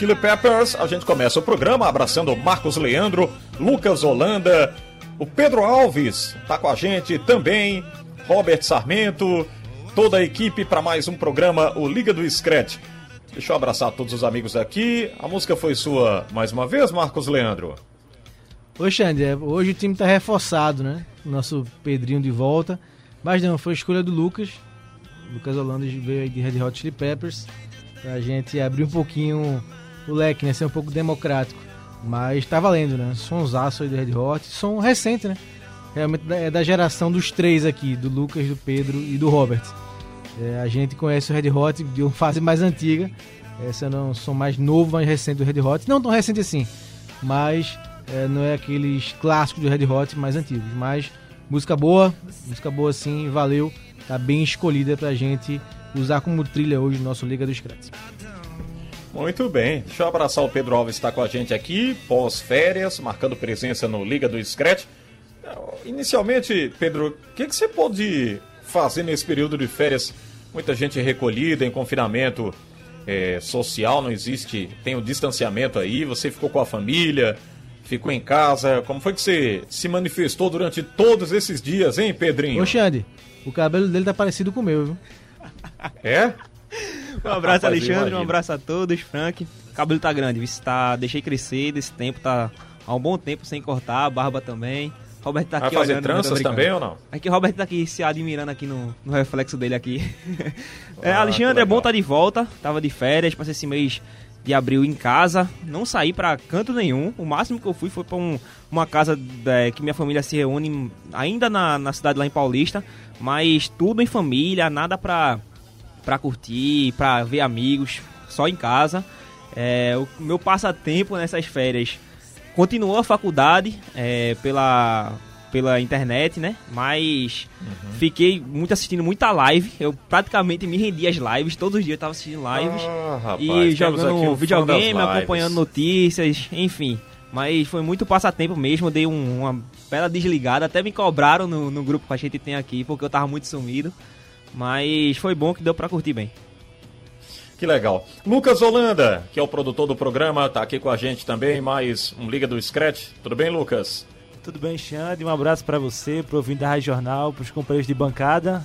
Chili Peppers, a gente começa o programa abraçando Marcos Leandro, Lucas Holanda, o Pedro Alves tá com a gente também, Robert Sarmento, toda a equipe para mais um programa, o Liga do Scratch. Deixa eu abraçar todos os amigos aqui. A música foi sua mais uma vez, Marcos Leandro? Ô Xande, é, hoje o time tá reforçado, né? Nosso Pedrinho de volta. Mas não, foi a escolha do Lucas. Lucas Holanda veio aí de Red Hot Chili Peppers. Pra gente abrir um pouquinho o leque, né? Ser um pouco democrático. Mas tá valendo, né? Sonsaço aí do Red Hot. Som recente, né? Realmente é da geração dos três aqui, do Lucas, do Pedro e do Robert. É, a gente conhece o Red Hot de uma fase mais antiga. Essa não som mais novo, mais recente do Red Hot. Não tão recente assim, mas é, não é aqueles clássicos do Red Hot mais antigos. Mas música boa, música boa sim, valeu. Tá bem escolhida pra gente usar como trilha hoje no nosso Liga dos Scratch. Muito bem, deixa eu abraçar o Pedro Alves está com a gente aqui, pós-férias, marcando presença no Liga do Scratch. Inicialmente, Pedro, o que, que você pode fazer nesse período de férias? Muita gente recolhida, em confinamento é, social, não existe, tem o distanciamento aí, você ficou com a família, ficou em casa. Como foi que você se manifestou durante todos esses dias, hein, Pedrinho? Ô Xande, o cabelo dele tá parecido com o meu, viu? É? Um abraço, Alexandre. imagino. Um abraço a todos. Frank. O cabelo tá grande? Tá, deixei crescer desse tempo, tá há um bom tempo sem cortar, a barba também. Robert tá Vai aqui fazer olhando, tranças também ou não? Aqui o Robert tá aqui se admirando aqui no, no reflexo dele aqui. é, Ah, que Alexandre, é bom estar de volta. Tava de férias, passei esse mês de abril em casa. Não saí pra canto nenhum. O máximo que eu fui foi pra um- uma casa é, que minha família se reúne ainda na, na cidade lá em Paulista. Mas tudo em família, nada pra, pra curtir, pra ver amigos, só em casa. É, o meu passatempo nessas férias continuou a faculdade é, pela, pela internet, né? Mas Uhum. fiquei muito assistindo muita live. Eu praticamente me rendi às lives, todos os dias eu tava assistindo lives. Ah, rapaz, e jogando fã videogame, acompanhando notícias, enfim. Mas foi muito passatempo mesmo, dei um- uma bela desligada. Até me cobraram no, no grupo que a gente tem aqui, porque eu tava muito sumido. Mas foi bom que deu pra curtir bem. Que legal. Lucas Holanda, que é o produtor do programa, tá aqui com a gente também, mais um Liga do Scratch. Tudo bem, Lucas? Tudo bem, Xande? Um abraço pra você, pro ouvinte da Rádio Jornal, pros companheiros de bancada.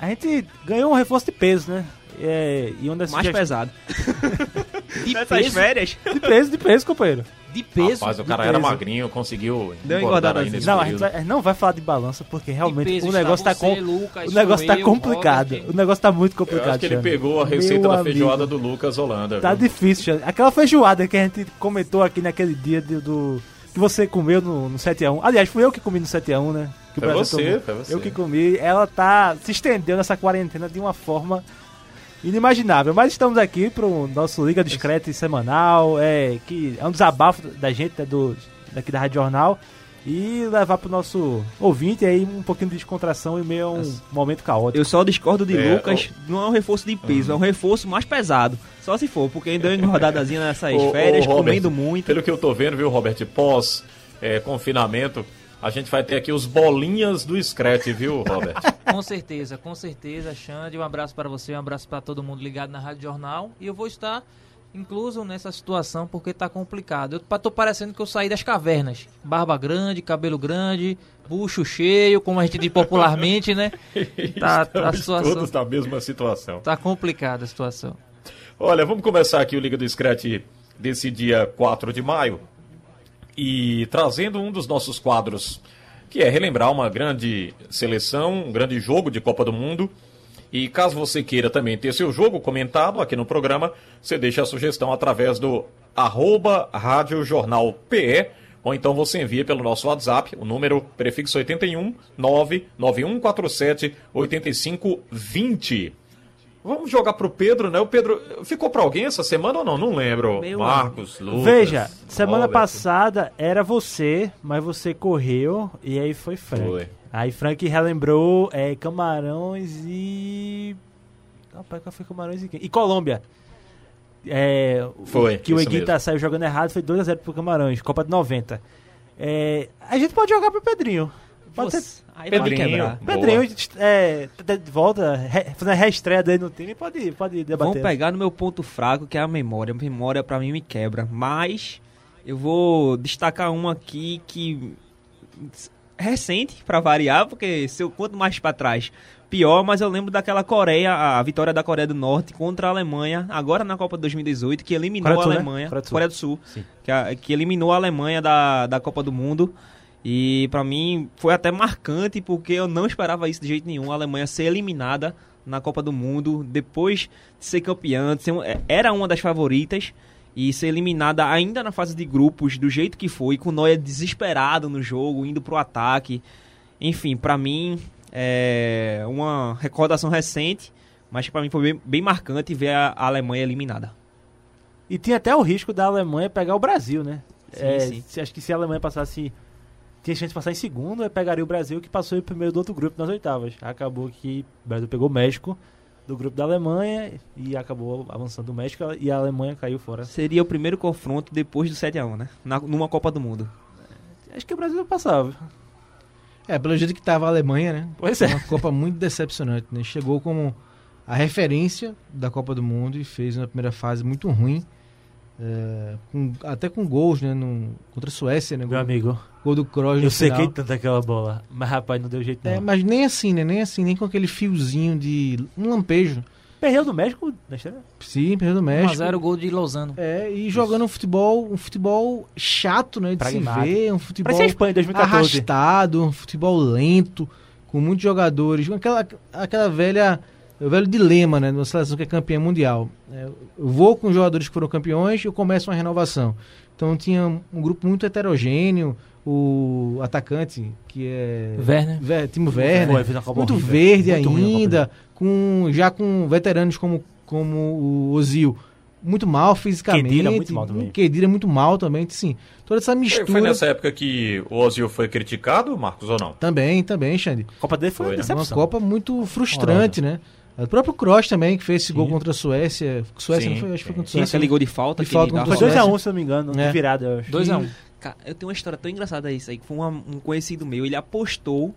A gente ganhou um reforço de peso, né? É, e uma das Mais sugest- pesado. De Nessas peso, férias? De peso, de peso, companheiro. De peso. Rapaz, o cara era magrinho, conseguiu Deu engordar engordada aí nesse Não, a gente, vai- a gente não vai falar de balança, porque realmente peso o negócio está tá, com, Lucas, o negócio tá eu, complicado. Robert. O negócio tá muito Eu complicado, acho que ele Xande. pegou a receita Meu da amigo. feijoada do Lucas Holanda. Tá viu? difícil, Xande. Aquela feijoada que a gente comentou aqui naquele dia do... do- que você comeu no, no 7x1. Aliás, fui eu que comi no 7x1, né? Que Foi você, foi você. Eu que comi. Ela tá se estendeu nessa quarentena de uma forma inimaginável. Mas estamos aqui pro nosso Liga Discreta semanal, é, que é um desabafo da gente, né, do, daqui da Rádio Jornal. E levar pro nosso ouvinte aí um pouquinho de descontração e meio a um momento caótico. Eu só discordo de É, Lucas, não é um reforço de peso, é um reforço mais pesado. Só se for, porque ainda deu uma engordadazinha nessas Ô, ô, férias, Robert, comendo muito. Pelo que eu tô vendo, viu, Robert, pós é, confinamento, a gente vai ter aqui os bolinhas do Scratch, viu, Robert? Com certeza, com certeza, Xande. Um abraço para você, um abraço para todo mundo ligado na Rádio Jornal. E eu vou estar incluso nessa situação porque tá complicado. Eu tô parecendo que eu saí das cavernas. Barba grande, cabelo grande, bucho cheio, como a gente diz popularmente, né? Tá, tá, a situação todos na mesma situação. tá complicada a situação. Olha, vamos começar aqui o Liga do Scratch desse dia 4 de maio. E trazendo um dos nossos quadros que é relembrar uma grande seleção, um grande jogo de Copa do Mundo. E caso você queira também ter seu jogo comentado aqui no programa, você deixa a sugestão através do arroba Rádio Jornal PE, ou então você envia pelo nosso WhatsApp, o número prefixo 81 99147 8520. Vamos jogar pro Pedro, né? O Pedro ficou pra alguém essa semana ou não? Não lembro. Meu Marcos, Lucas. Veja, semana Roberto. passada era você, mas você correu e aí foi Frank. Foi. Aí Frank relembrou é, Camarões e. Rapaz, qual foi Camarões e quem? E Colômbia. É, Foi, Que o Eguita mesmo. saiu jogando errado, foi 2x0 pro Camarões, Copa de 90. É, a gente pode jogar pro Pedrinho. Pode ser. Aí Pedrinho. Pedrinho é, de volta, re, fazendo a reestreia dele no time, pode, pode debater. Vamos pegar no meu ponto fraco, que é a memória. A memória pra mim me quebra. Mas eu vou destacar uma aqui que recente pra variar, porque se eu conto mais pra trás, pior, mas eu lembro daquela Coreia, a vitória da Coreia do Norte contra a Alemanha, agora na Copa de 2018, que eliminou a Sul, né? Alemanha, Coreia do Sul. Coreia do Sul, Sim. que, a- que eliminou a Alemanha da, da Copa do Mundo. E pra mim foi até marcante porque eu não esperava isso de jeito nenhum, a Alemanha ser eliminada na Copa do Mundo depois de ser campeã, de ser é- era uma das favoritas e ser eliminada ainda na fase de grupos do jeito que foi, com o Neuer desesperado no jogo, indo pro ataque. Enfim, pra mim é uma recordação recente, mas pra mim foi bem, bem marcante ver a, a Alemanha eliminada. E tinha até o risco da Alemanha pegar o Brasil, né? Sim, É, sim. se- Acho que se a Alemanha passasse. Tinha chance de passar em segundo, aí pegaria o Brasil, que passou em primeiro do outro grupo nas oitavas. Acabou que o Brasil pegou o México do grupo da Alemanha e acabou avançando o México e a Alemanha caiu fora. Seria o primeiro confronto depois do 7x1, né? Na- numa Copa do Mundo. Acho que o Brasil passava. É, pelo jeito que tava a Alemanha, né? Pois é. Uma Copa muito decepcionante, né? Chegou como a referência da Copa do Mundo e fez uma primeira fase muito ruim. É, com- até com gols, né? No, contra a Suécia, né? Meu Gol, amigo, gol do Kroos no eu sequei final. tanto aquela bola, mas rapaz, não deu jeito não. É, mas nem assim, né? Nem assim, nem com aquele fiozinho de um lampejo. Perdeu do México na estreia? Sim, perdeu do México. 1x0 gol de Lozano. É, e jogando um futebol, um futebol chato, né? De Pragmático. se ver, um futebol a Espanha em 2014. arrastado, um futebol lento, com muitos jogadores, aquela, aquela velha, o velho dilema, né, numa seleção que é campeã mundial. É, eu vou com os jogadores que foram campeões e eu começo uma renovação. Então tinha um grupo muito heterogêneo, o atacante, que é Werner. Ver, Timo Werner, uma muito horrível. verde Muito ainda, com já com veteranos como, como o Ozil, muito mal fisicamente, Khedira muito mal também. Khedira muito mal também, sim. Toda essa mistura Foi nessa época que o Ozil foi criticado, Marcos, ou não? também, também, Xande. A Copa dele foi, Foi, uma né? Uma. Copa muito frustrante, né? O próprio Kroos também, que fez esse gol Sim. contra a Suécia. Suécia Sim, não foi, acho que foi contra a Suécia. aquele gol de falta De que falta ele contra Foi o 2x1, Suécia. se eu não me engano, É. de virada, eu acho. 2x1. Cara, eu tenho uma história tão engraçada isso aí, que foi uma- um conhecido meu, ele apostou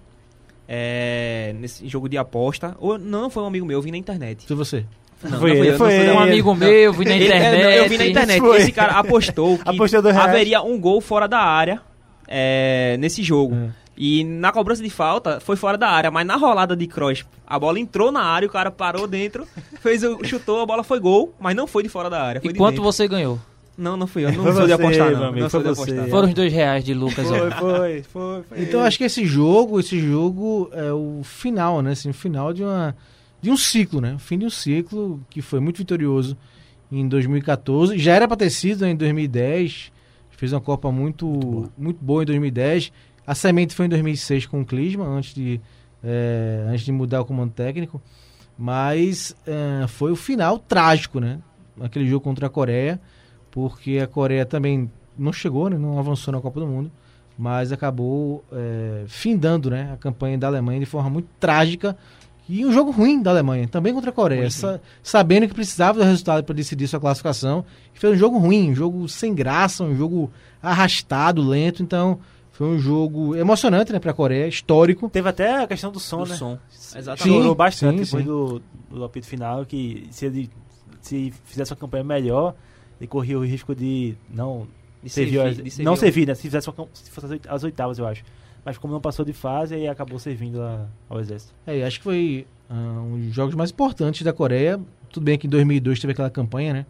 é, nesse jogo de aposta, ou não foi um amigo meu, eu vi na internet. Foi você. Não, Foi não ele, eu, foi não ele. Um eu. amigo meu, vi na Ele- é, internet. não, eu vi na internet, Foi. esse cara apostou que Apostou haveria um gol fora da área é, nesse jogo. É. E na cobrança de falta foi fora da área, mas na rolada de cross, a bola entrou na área, o cara parou dentro, fez o chutou, a bola foi gol, mas não foi de fora da área. Foi E de quanto dentro. você ganhou? Não, não fui eu, não Foi sou de você, apostar meu não. amigo, não sou foi de apostar. Foram os dois reais de Lucas. Foi, ó. foi, foi, foi. Então acho que esse jogo, esse jogo é o final, né? Assim, o final de uma de um ciclo, né? O fim de um ciclo que foi muito vitorioso em 2014. Já era para ter sido né, em 2010. Fez uma Copa muito muito boa, em 2010. A semente foi em 2006 com o Klinsmann, antes de é, antes de mudar o comando técnico. Mas é, foi o final trágico, né? Aquele jogo contra a Coreia, porque a Coreia também não chegou, né? Não avançou na Copa do Mundo mas acabou é, findando né, a campanha da Alemanha de forma muito trágica e um jogo ruim da Alemanha, também contra a Coreia, sa- sabendo que precisava do resultado para decidir sua classificação, e fez um jogo ruim, um jogo sem graça, um jogo arrastado, lento, então foi um jogo emocionante né, para a Coreia, histórico. Teve até a questão do som, Do né? som. Exatamente. Sim, Chorou bastante sim, depois sim. do, do apito final, que se ele se fizesse uma campanha melhor, ele corria o risco de não De servir, servir- as- de servir não servir, né? Se fizesse uma, se fosse as oit- as oitavas, eu acho. Mas como não passou de fase, aí acabou servindo a- ao exército. É, acho que foi ah, um dos jogos mais importantes da Coreia. Tudo bem que em 2002 teve aquela campanha, né?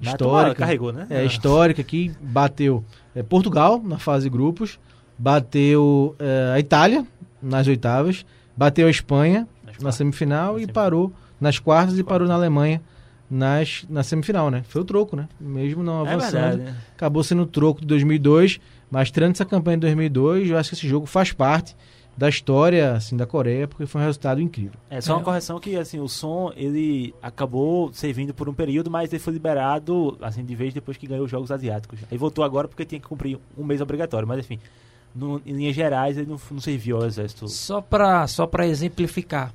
Histórica. Carregou, né? É, histórica que bateu é, Portugal na fase de grupos, bateu eh, a Itália nas oitavas, bateu a Espanha na semifinal e parou nas quartas e parou na Alemanha nas, na semifinal, né? Foi o troco, né? Mesmo não É avançando, verdade, né? acabou sendo o troco de 2002, mas tirando essa campanha de 2002, eu acho que esse jogo faz parte da história assim da Coreia, porque foi um resultado incrível. É só uma correção que assim o som ele acabou servindo por um período, mas ele foi liberado assim de vez depois que ganhou os jogos asiáticos. Aí voltou agora porque tinha que cumprir um mês obrigatório, mas enfim, no- em linhas gerais ele não, não serviu ao exército. Só para só pra exemplificar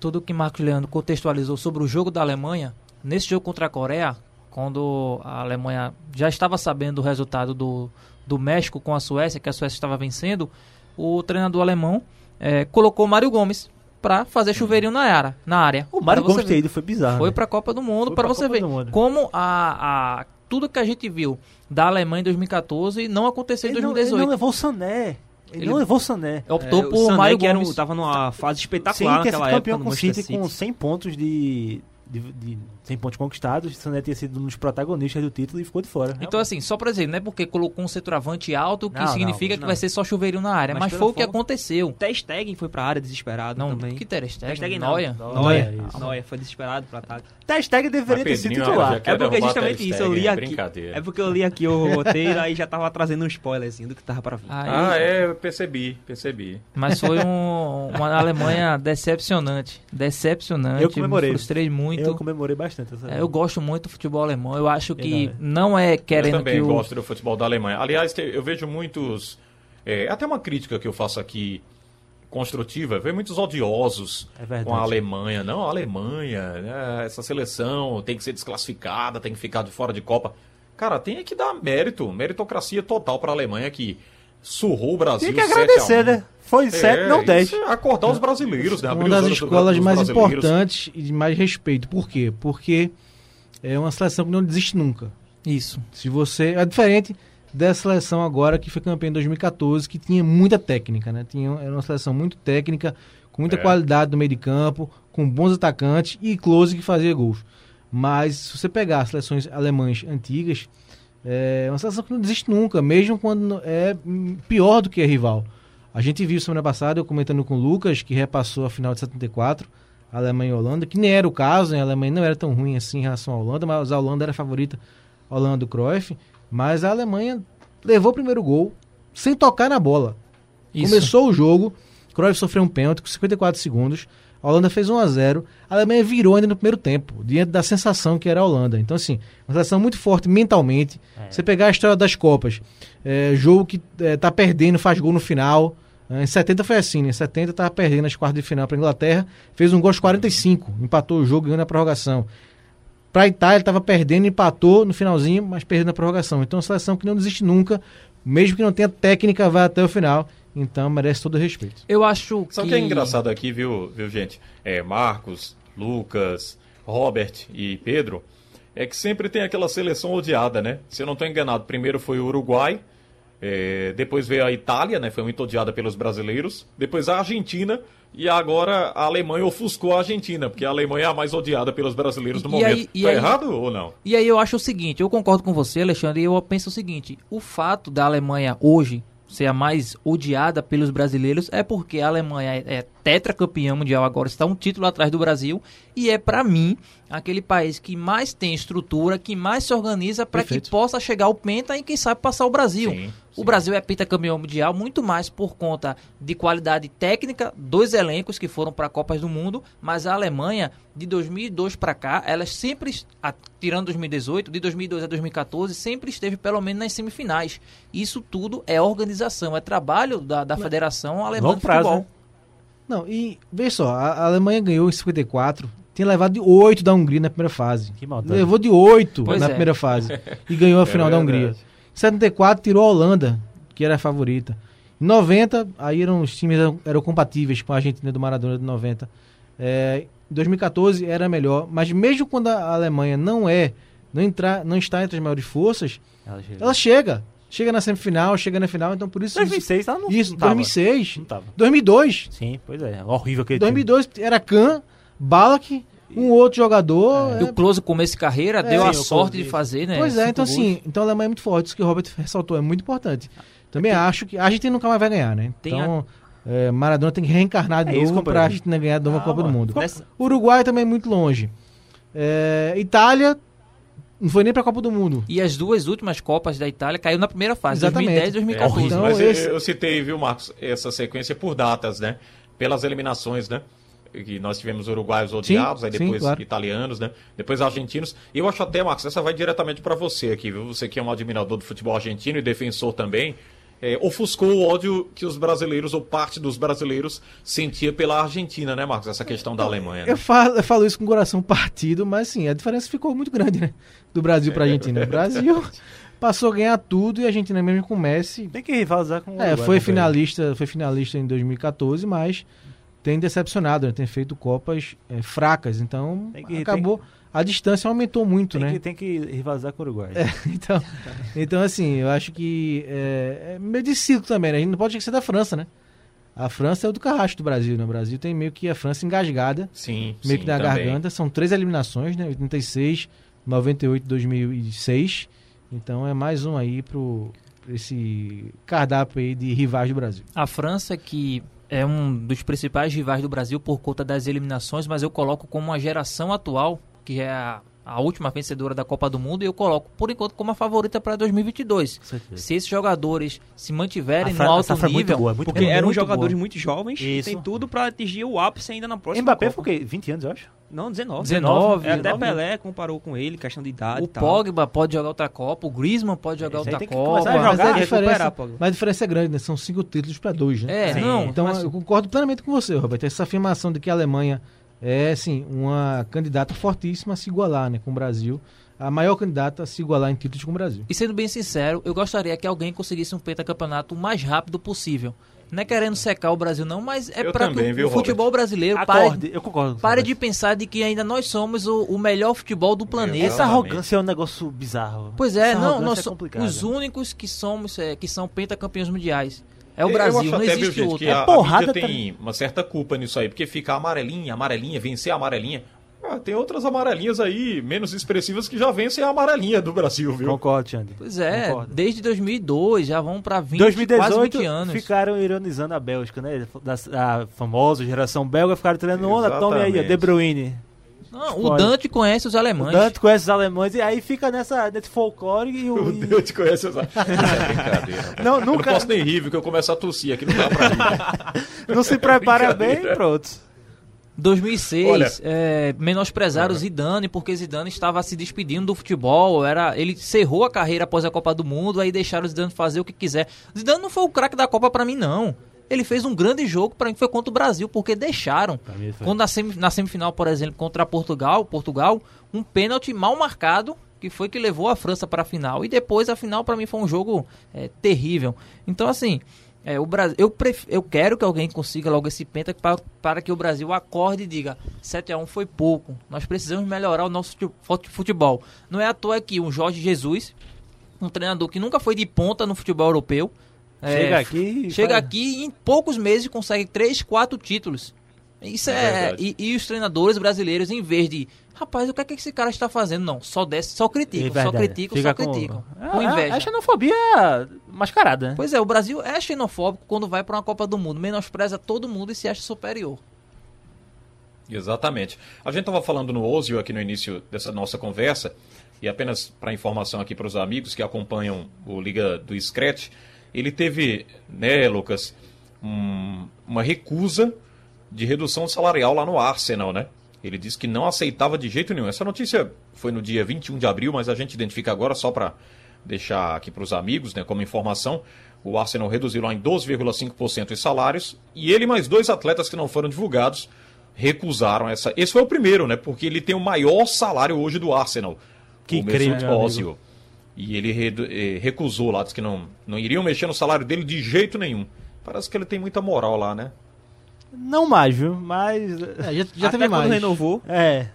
tudo o que Marcos Leandro contextualizou sobre o jogo da Alemanha, nesse jogo contra a Coreia, quando a Alemanha já estava sabendo o resultado do, do México com a Suécia, que a Suécia estava vencendo, o treinador alemão eh, colocou Mário Gomes para fazer chuveirinho na área. Na área O Mário Gomes ter ido foi bizarro. Foi né? para a Copa do Mundo para você Copa ver como a, a tudo que a gente viu da Alemanha em 2014 não aconteceu em ele, não, ele 2018. não levou o Sané. Ele, Ele- não levou o Sané. Optou É, o por Sané, Mário que era um- tava numa fase Sim, espetacular sido naquela época campeão no com o Manchester City com 100 pontos de, de, de 100 pontos conquistados. O Sané tinha sido um dos protagonistas do título e ficou de fora. Então, assim, só pra dizer, não é porque colocou um centroavante alto que Não, significa não, que vai ser só chuveirinho na área. Mas Mas, foi o que forma- aconteceu. Ter Stegen foi pra área desesperado Não, também. que Ter Ter Stegen, Stegen não. Neuer. Neuer. isso. Neuer foi desesperado pro ataque. Ter Stegen deveria ter sido titular. É porque justamente isso, eu li Stegen, é aqui. É porque eu li aqui o roteiro aí já tava trazendo um spoilerzinho do que tava pra vir. Aí- Ah, é, eu percebi, percebi. Mas foi um- uma Alemanha decepcionante. Decepcionante. Eu comemorei. Me frustrei muito. Eu comemorei bastante. Essa É, eu gosto muito do futebol alemão. Eu acho que Legal, é. não é eu querendo também que o. gosto do futebol da Alemanha. Aliás, eu vejo muitos. é, até uma crítica que eu faço aqui construtiva, eu vejo muitos odiosos É com a Alemanha. Não, a Alemanha, né, essa seleção tem que ser desclassificada, tem que ficar de fora de Copa. Cara, tem que dar mérito, meritocracia total para a Alemanha que surrou o Brasil. Tem que 7 a 1. agradecer, né? Foi 7, É, não 10. isso é acordar os brasileiros, né? Abrir uma das escolas mais importantes e de mais respeito. Por quê? Porque é uma seleção que não desiste nunca. Isso. Se você é diferente dessa seleção agora que foi campeã em 2014, que tinha muita técnica, né? Tinha era uma seleção muito técnica, com muita É. qualidade no meio de campo, com bons atacantes e close que fazia gols. Mas se você pegar as seleções alemãs antigas, é uma seleção que não desiste nunca, mesmo quando é pior do que a rival. A gente viu semana passada, eu comentando com o Lucas, que repassou a final de 74, a Alemanha e Holanda, que nem era o caso, né? a Alemanha não era tão ruim assim em relação à Holanda, mas a Holanda era a favorita a Holanda do Cruyff, mas a Alemanha levou o primeiro gol sem tocar na bola. Isso. Começou o jogo, Cruyff sofreu um pênalti com 54 segundos, a Holanda fez 1 a 0 a Alemanha virou ainda no primeiro tempo, diante da sensação que era a Holanda. Então, assim, uma seleção muito forte mentalmente. Você pegar a história das Copas, é, jogo que é, tá perdendo, faz gol no final. É, Em 70 foi assim, né? Em 70 tava perdendo as quartas de final para Inglaterra, fez um gol aos 45, empatou o jogo ganhando a prorrogação. Para a Itália, estava perdendo, empatou no finalzinho, mas perdendo a prorrogação. Então, é uma seleção que não desiste nunca, mesmo que não tenha técnica, vai até o final. Então, merece todo o respeito. Eu acho Sabe o que. que é engraçado aqui, viu, viu gente? É, Marcos, Lucas, Robert e Pedro, é que sempre tem aquela seleção odiada, né? Se eu não estou enganado, primeiro foi o Uruguai, é, depois veio a Itália, né? Foi muito odiada pelos brasileiros, depois a Argentina e agora a Alemanha ofuscou a Argentina, porque a Alemanha é a mais odiada pelos brasileiros no E momento. aí- e tá aí- errado ou não? E aí eu acho o seguinte, eu concordo com você, Alexandre, e eu penso o seguinte, o fato da Alemanha hoje ser a mais odiada pelos brasileiros é porque a Alemanha é, tetracampeã mundial agora, está um título atrás do Brasil e é pra mim aquele país que mais tem estrutura, que mais se organiza para que possa chegar ao penta e quem sabe passar o Brasil. Sim, O sim. Brasil é pentacampeão mundial muito mais por conta de qualidade técnica dos elencos que foram para Copas do Mundo, mas a Alemanha de 2002 para cá, elas sempre, tirando 2018, de 2002 a 2014, sempre esteve pelo menos nas semifinais. Isso tudo é organização, é trabalho da, da Federação Alemã de prazo, Futebol. né? Não, e veja só, a a Alemanha ganhou em 54, tinha levado de 8 da Hungria na primeira fase. Que maldade. Levou de 8 Pois na é. primeira fase e ganhou a final da verdade. Hungria. Em 74 tirou a Holanda, que era a favorita. Em 90, aí eram os times eram, eram compatíveis com a Argentina do Maradona de 90. É, em 2014 era melhor, mas mesmo quando a Alemanha não é, não, entrar, não está entre as maiores forças, Ela chega. ela chega. Chega na semifinal, chega na final, então por isso. 2006 ela não, isso, não tava. 2006. Não tava. 2002. Sim, pois é. Horrível aquele time. 2002 era Kahn, Balak, um outro jogador. E é, o Close começo de carreira deu sim, a sorte de fazer, né? Pois é, então gols. assim, então a Alemanha é muito forte, isso que o Robert ressaltou é muito importante. Também acho que a Argentina nunca mais vai ganhar, né? Tem Então, é, Maradona tem que reencarnar de É novo companheiro. pra Argentina ganhar de novo a Copa do Mundo. Nessa- Uruguai também é muito longe. É, Itália não foi nem pra Copa do Mundo. E as duas últimas Copas da Itália caiu na primeira fase, Exatamente. 2010 e 2014. Então, Mas eu- esse- eu, citei, viu, Marcos, essa sequência por datas, né? Pelas eliminações, né? Que nós tivemos uruguaios odiados, aí sim, depois claro. italianos, né? Depois argentinos. E eu acho até, Marcos, essa vai diretamente pra você aqui, viu? Você que é um admirador do futebol argentino e defensor também. é, ofuscou o ódio que os brasileiros, ou parte dos brasileiros, sentia pela Argentina, né, Marcos? Essa questão da Alemanha. Né? Eu falo, eu falo isso com o coração partido, mas sim, a diferença ficou muito grande, né? Do Brasil pra Argentina. O Brasil passou a ganhar tudo e a Argentina mesmo com o Messi. Tem que rivalizar com o É, Uruguai, foi companheiro. finalista, foi finalista em 2014, mas tem decepcionado, né? Tem feito copas é, fracas, então que- acabou. A distância aumentou muito, Tem né? que, tem que rivalizar com o Uruguai. Então, então, assim, eu acho que é, é meio de ciclo também, né? A gente não pode esquecer da França, né? A França é o do carrasco do Brasil, né? O Brasil tem meio que a França engasgada, Sim, meio sim, que na também. garganta. São três eliminações, né? 86, 98, 2006. Então é mais um aí pro esse cardápio aí de rivais do Brasil. A França, que é um dos principais rivais do Brasil por conta das eliminações, mas eu coloco como uma geração atual, que é a, a última vencedora da Copa do Mundo, e eu coloco, por enquanto, como a favorita para 2022. certeza. Se esses jogadores se mantiverem A no alto essa foi muito nível, boa, muito Porque boa. eram muito jogadores boa. muito jovens, Isso. tem tudo pra atingir o ápice ainda na próxima Mbappé Copa. foi o quê? 20 anos, eu acho? Não, 19. 19, É, até 19. Pelé comparou com ele, questão de idade o tal. Pogba pode jogar outra Copa, o Griezmann pode jogar Esse aí outra Copa. Mas jogar a diferença, mas a diferença é grande, né? São cinco títulos para dois, né? É, Sim. não, Então mas- eu concordo plenamente com você, Roberto. Essa afirmação de que a Alemanha é, sim, uma candidata fortíssima a se igualar né, com o Brasil. A maior candidata a se igualar em títulos com o Brasil. E sendo bem sincero, eu gostaria que alguém conseguisse um pentacampeonato o mais rápido possível. Não é querendo secar o Brasil, não, mas é para que viu, o futebol brasileiro Acorde, pare, eu concordo. pare de pensar de que ainda nós somos o, o melhor futebol do planeta. Essa arrogância é um negócio bizarro. Pois é, Essa não, nós é somos os únicos que somos é, que são pentacampeões mundiais. É o Eu Brasil, acho não até, viu, existe gente, outro. que a, a porrada tá- tem uma certa culpa nisso aí, porque fica amarelinha, amarelinha, vencer a amarelinha. Ah, tem outras amarelinhas aí, menos expressivas, que já vencem a amarelinha do Brasil, viu? Concordo, Xande. Pois é, Concordo. desde 2002 já vão para 20, 2018 quase 20 anos. ficaram ironizando a Bélgica, né? Da, a famosa geração belga ficaram treinando onda, tome aí. De Bruyne. Não, o. Dante conhece os O alemães. Dante conhece os alemães e aí fica nessa, nesse folclore e o. Meu e- Deus, te conhece essa. Isso é brincadeira. Não, Eu não nunca. posso nem rir, eu começo a tossir aqui, não dá pra rir. Não se prepara bem pronto. 2006, Olha- é, menosprezaram o Zidane porque Zidane estava se despedindo do futebol. Era, ele cerrou a carreira após a Copa do Mundo, aí deixaram o Zidane fazer o que quiser. Zidane não foi o craque da Copa pra mim, não. Ele fez um grande jogo pra mim, foi contra o Brasil, porque deixaram. Quando na, semi- na semifinal, por exemplo, contra Portugal, Portugal, um pênalti mal marcado, que foi que levou a França para a final. E depois a final pra mim foi um jogo é, terrível. Então assim, é, o Brasil, eu, pref- eu quero que alguém consiga logo esse penta para, para que o Brasil acorde e diga 7 a 1 foi pouco. Nós precisamos melhorar o nosso fute- fute- futebol. Não é à toa que o Jorge Jesus, um treinador que nunca foi de ponta no futebol europeu, é, Chega aqui. e chega faz- aqui e em poucos meses consegue 3, 4 títulos. Isso É é. e, e os treinadores brasileiros, em vez de. Rapaz, o que é que esse cara está fazendo? Não, só desce, só criticam, É só criticam, Fica só criticam. É, Com inveja. É, é xenofobia mascarada, né? Pois é, o Brasil é xenofóbico quando vai para uma Copa do Mundo, menospreza todo mundo e se acha superior. Exatamente. A gente estava falando no Ozio aqui no início dessa nossa conversa, e apenas para informação aqui para os amigos que acompanham o Liga do Scratch, ele teve, né, Lucas, um- uma recusa de redução salarial lá no Arsenal, né? Ele disse que não aceitava de jeito nenhum. Essa notícia foi no dia 21 de abril, mas a gente identifica agora só para deixar aqui para os amigos, né, como informação. O Arsenal reduziu lá em 12,5% os salários e ele mais dois atletas que não foram divulgados recusaram essa. Esse foi o primeiro, né? Porque ele tem o maior salário hoje do Arsenal. Que o incrível, Mesut Ozil. E ele eh, recusou lá, disse que não, não iriam mexer no salário dele de jeito nenhum. Parece que ele tem muita moral lá, né? Não mais, viu? Mas. É, já já Até teve quando mais. renovou, É.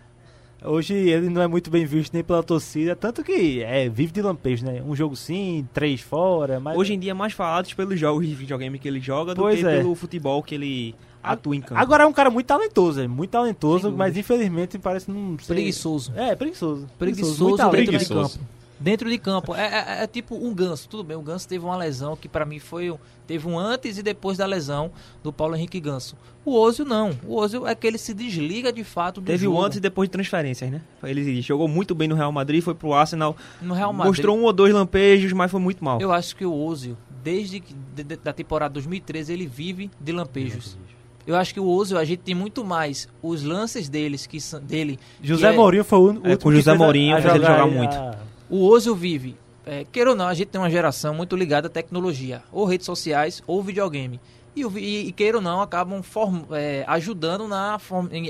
Hoje ele não é muito bem visto nem pela torcida, tanto que é, vive de lampejo, né? Um jogo sim, três fora, mas. hoje em dia é mais falados pelos jogos de videogame que ele joga do Pois que é. pelo futebol que ele atua em campo. Agora é um cara muito talentoso, é muito talentoso, mas infelizmente parece não ser... Preguiçoso. É, preguiçoso. Preguiçoso muito de em Preguiçoso. Dentro de campo. É, é- é tipo um ganso. Tudo bem, o ganso teve uma lesão que pra mim foi. um- Teve um antes e depois da lesão do Paulo Henrique Ganso. O Ozio não. O Ozio é que ele se desliga de fato do Teve jogo. o antes e depois de transferências, né? Ele jogou muito bem no Real Madrid, foi pro Arsenal. no Real Madrid. Mostrou um ou dois lampejos, mas foi muito mal. Eu acho que o Ozio, desde que, de- de- da temporada 2013, ele vive de lampejos. Eu acho que o Ozio, a gente tem muito mais os lances deles que são- dele. que José é- Mourinho foi o É, que com o José Mourinho a fez ele jogar aí, muito. a- O Ozio vive. É, queira ou não, a gente tem uma geração muito ligada à tecnologia, ou redes sociais, ou videogame. E, e, queira ou não, acabam form- é, ajudando na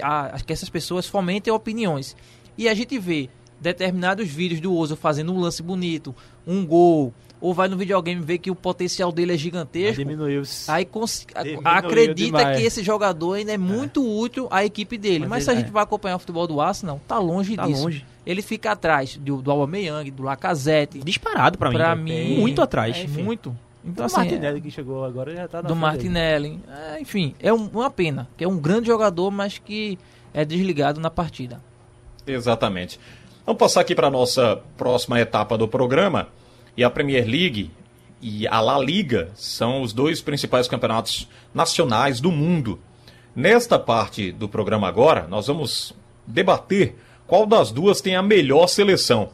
a, a que essas pessoas fomentem opiniões. E a gente vê determinados vídeos do Ozio fazendo um lance bonito, um gol, ou vai no videogame ver que o potencial dele é gigantesco. Diminuiu. Aí Diminuiu acredita demais. que esse jogador ainda é muito útil à equipe dele. Mas Mas, ele- se a gente é. vai acompanhar o futebol do Arsenal, tá longe Tá disso. longe. Ele fica atrás do, do Aubameyang, do Lacazette. Disparado pra mim. Pra né? mim, Muito atrás. É, muito. Então, O assim, Martinelli que chegou agora já tá na do Martinelli. É, enfim, é um- uma pena. Que é um grande jogador, mas que é desligado na partida. Exatamente. Vamos passar aqui para a nossa próxima etapa do programa. E a Premier League e a La Liga são os dois principais campeonatos nacionais do mundo. Nesta parte do programa agora, nós vamos debater qual das duas tem a melhor seleção.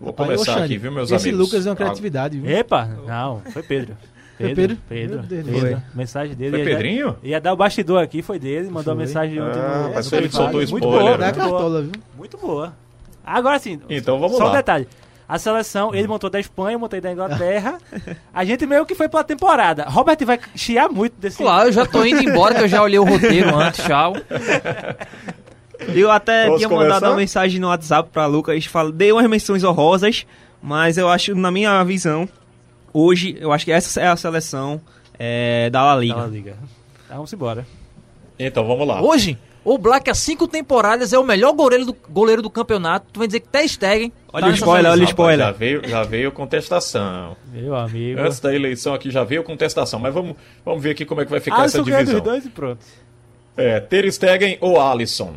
Vou começar Xande, aqui, viu, meus esse amigos? Lucas é uma criatividade, viu? Epa, não, foi Pedro. Foi Pedro? Pedro. Deus, Pedro. foi. Mensagem dele. Foi ia dar- Pedrinho? Ia dar o bastidor aqui, foi dele, mandou Foi. uma mensagem ontem Ah, mas no ele privado. soltou spoiler, a muito boa. cartola, viu? Muito boa. Agora sim. Então vamos só lá. um detalhe. A seleção, ele montou da Espanha, eu montei da Inglaterra. A gente meio que foi pela temporada. Robert vai chiar muito desse. Claro, eu já tô indo embora, que eu já olhei o roteiro antes, tchau. Eu até Posso tinha começar? mandado uma mensagem no WhatsApp pra Lucas, falo, dei umas menções honrosas, mas eu acho, na minha visão, hoje, eu acho que essa é a seleção é, da La Liga. Da La Liga. Tá, vamos embora. Então vamos lá. Hoje, o Black há cinco temporadas é o melhor goleiro do, goleiro do campeonato. Tu vai dizer que Ter Stegen... Olha tá o spoiler, olha o spoiler. Já veio, já veio contestação. Meu amigo. Antes da eleição aqui já veio contestação. Mas vamos, vamos ver aqui como é que vai ficar essa Alisson dos divisão. dois e pronto. É, Ter Stegen ou Alisson?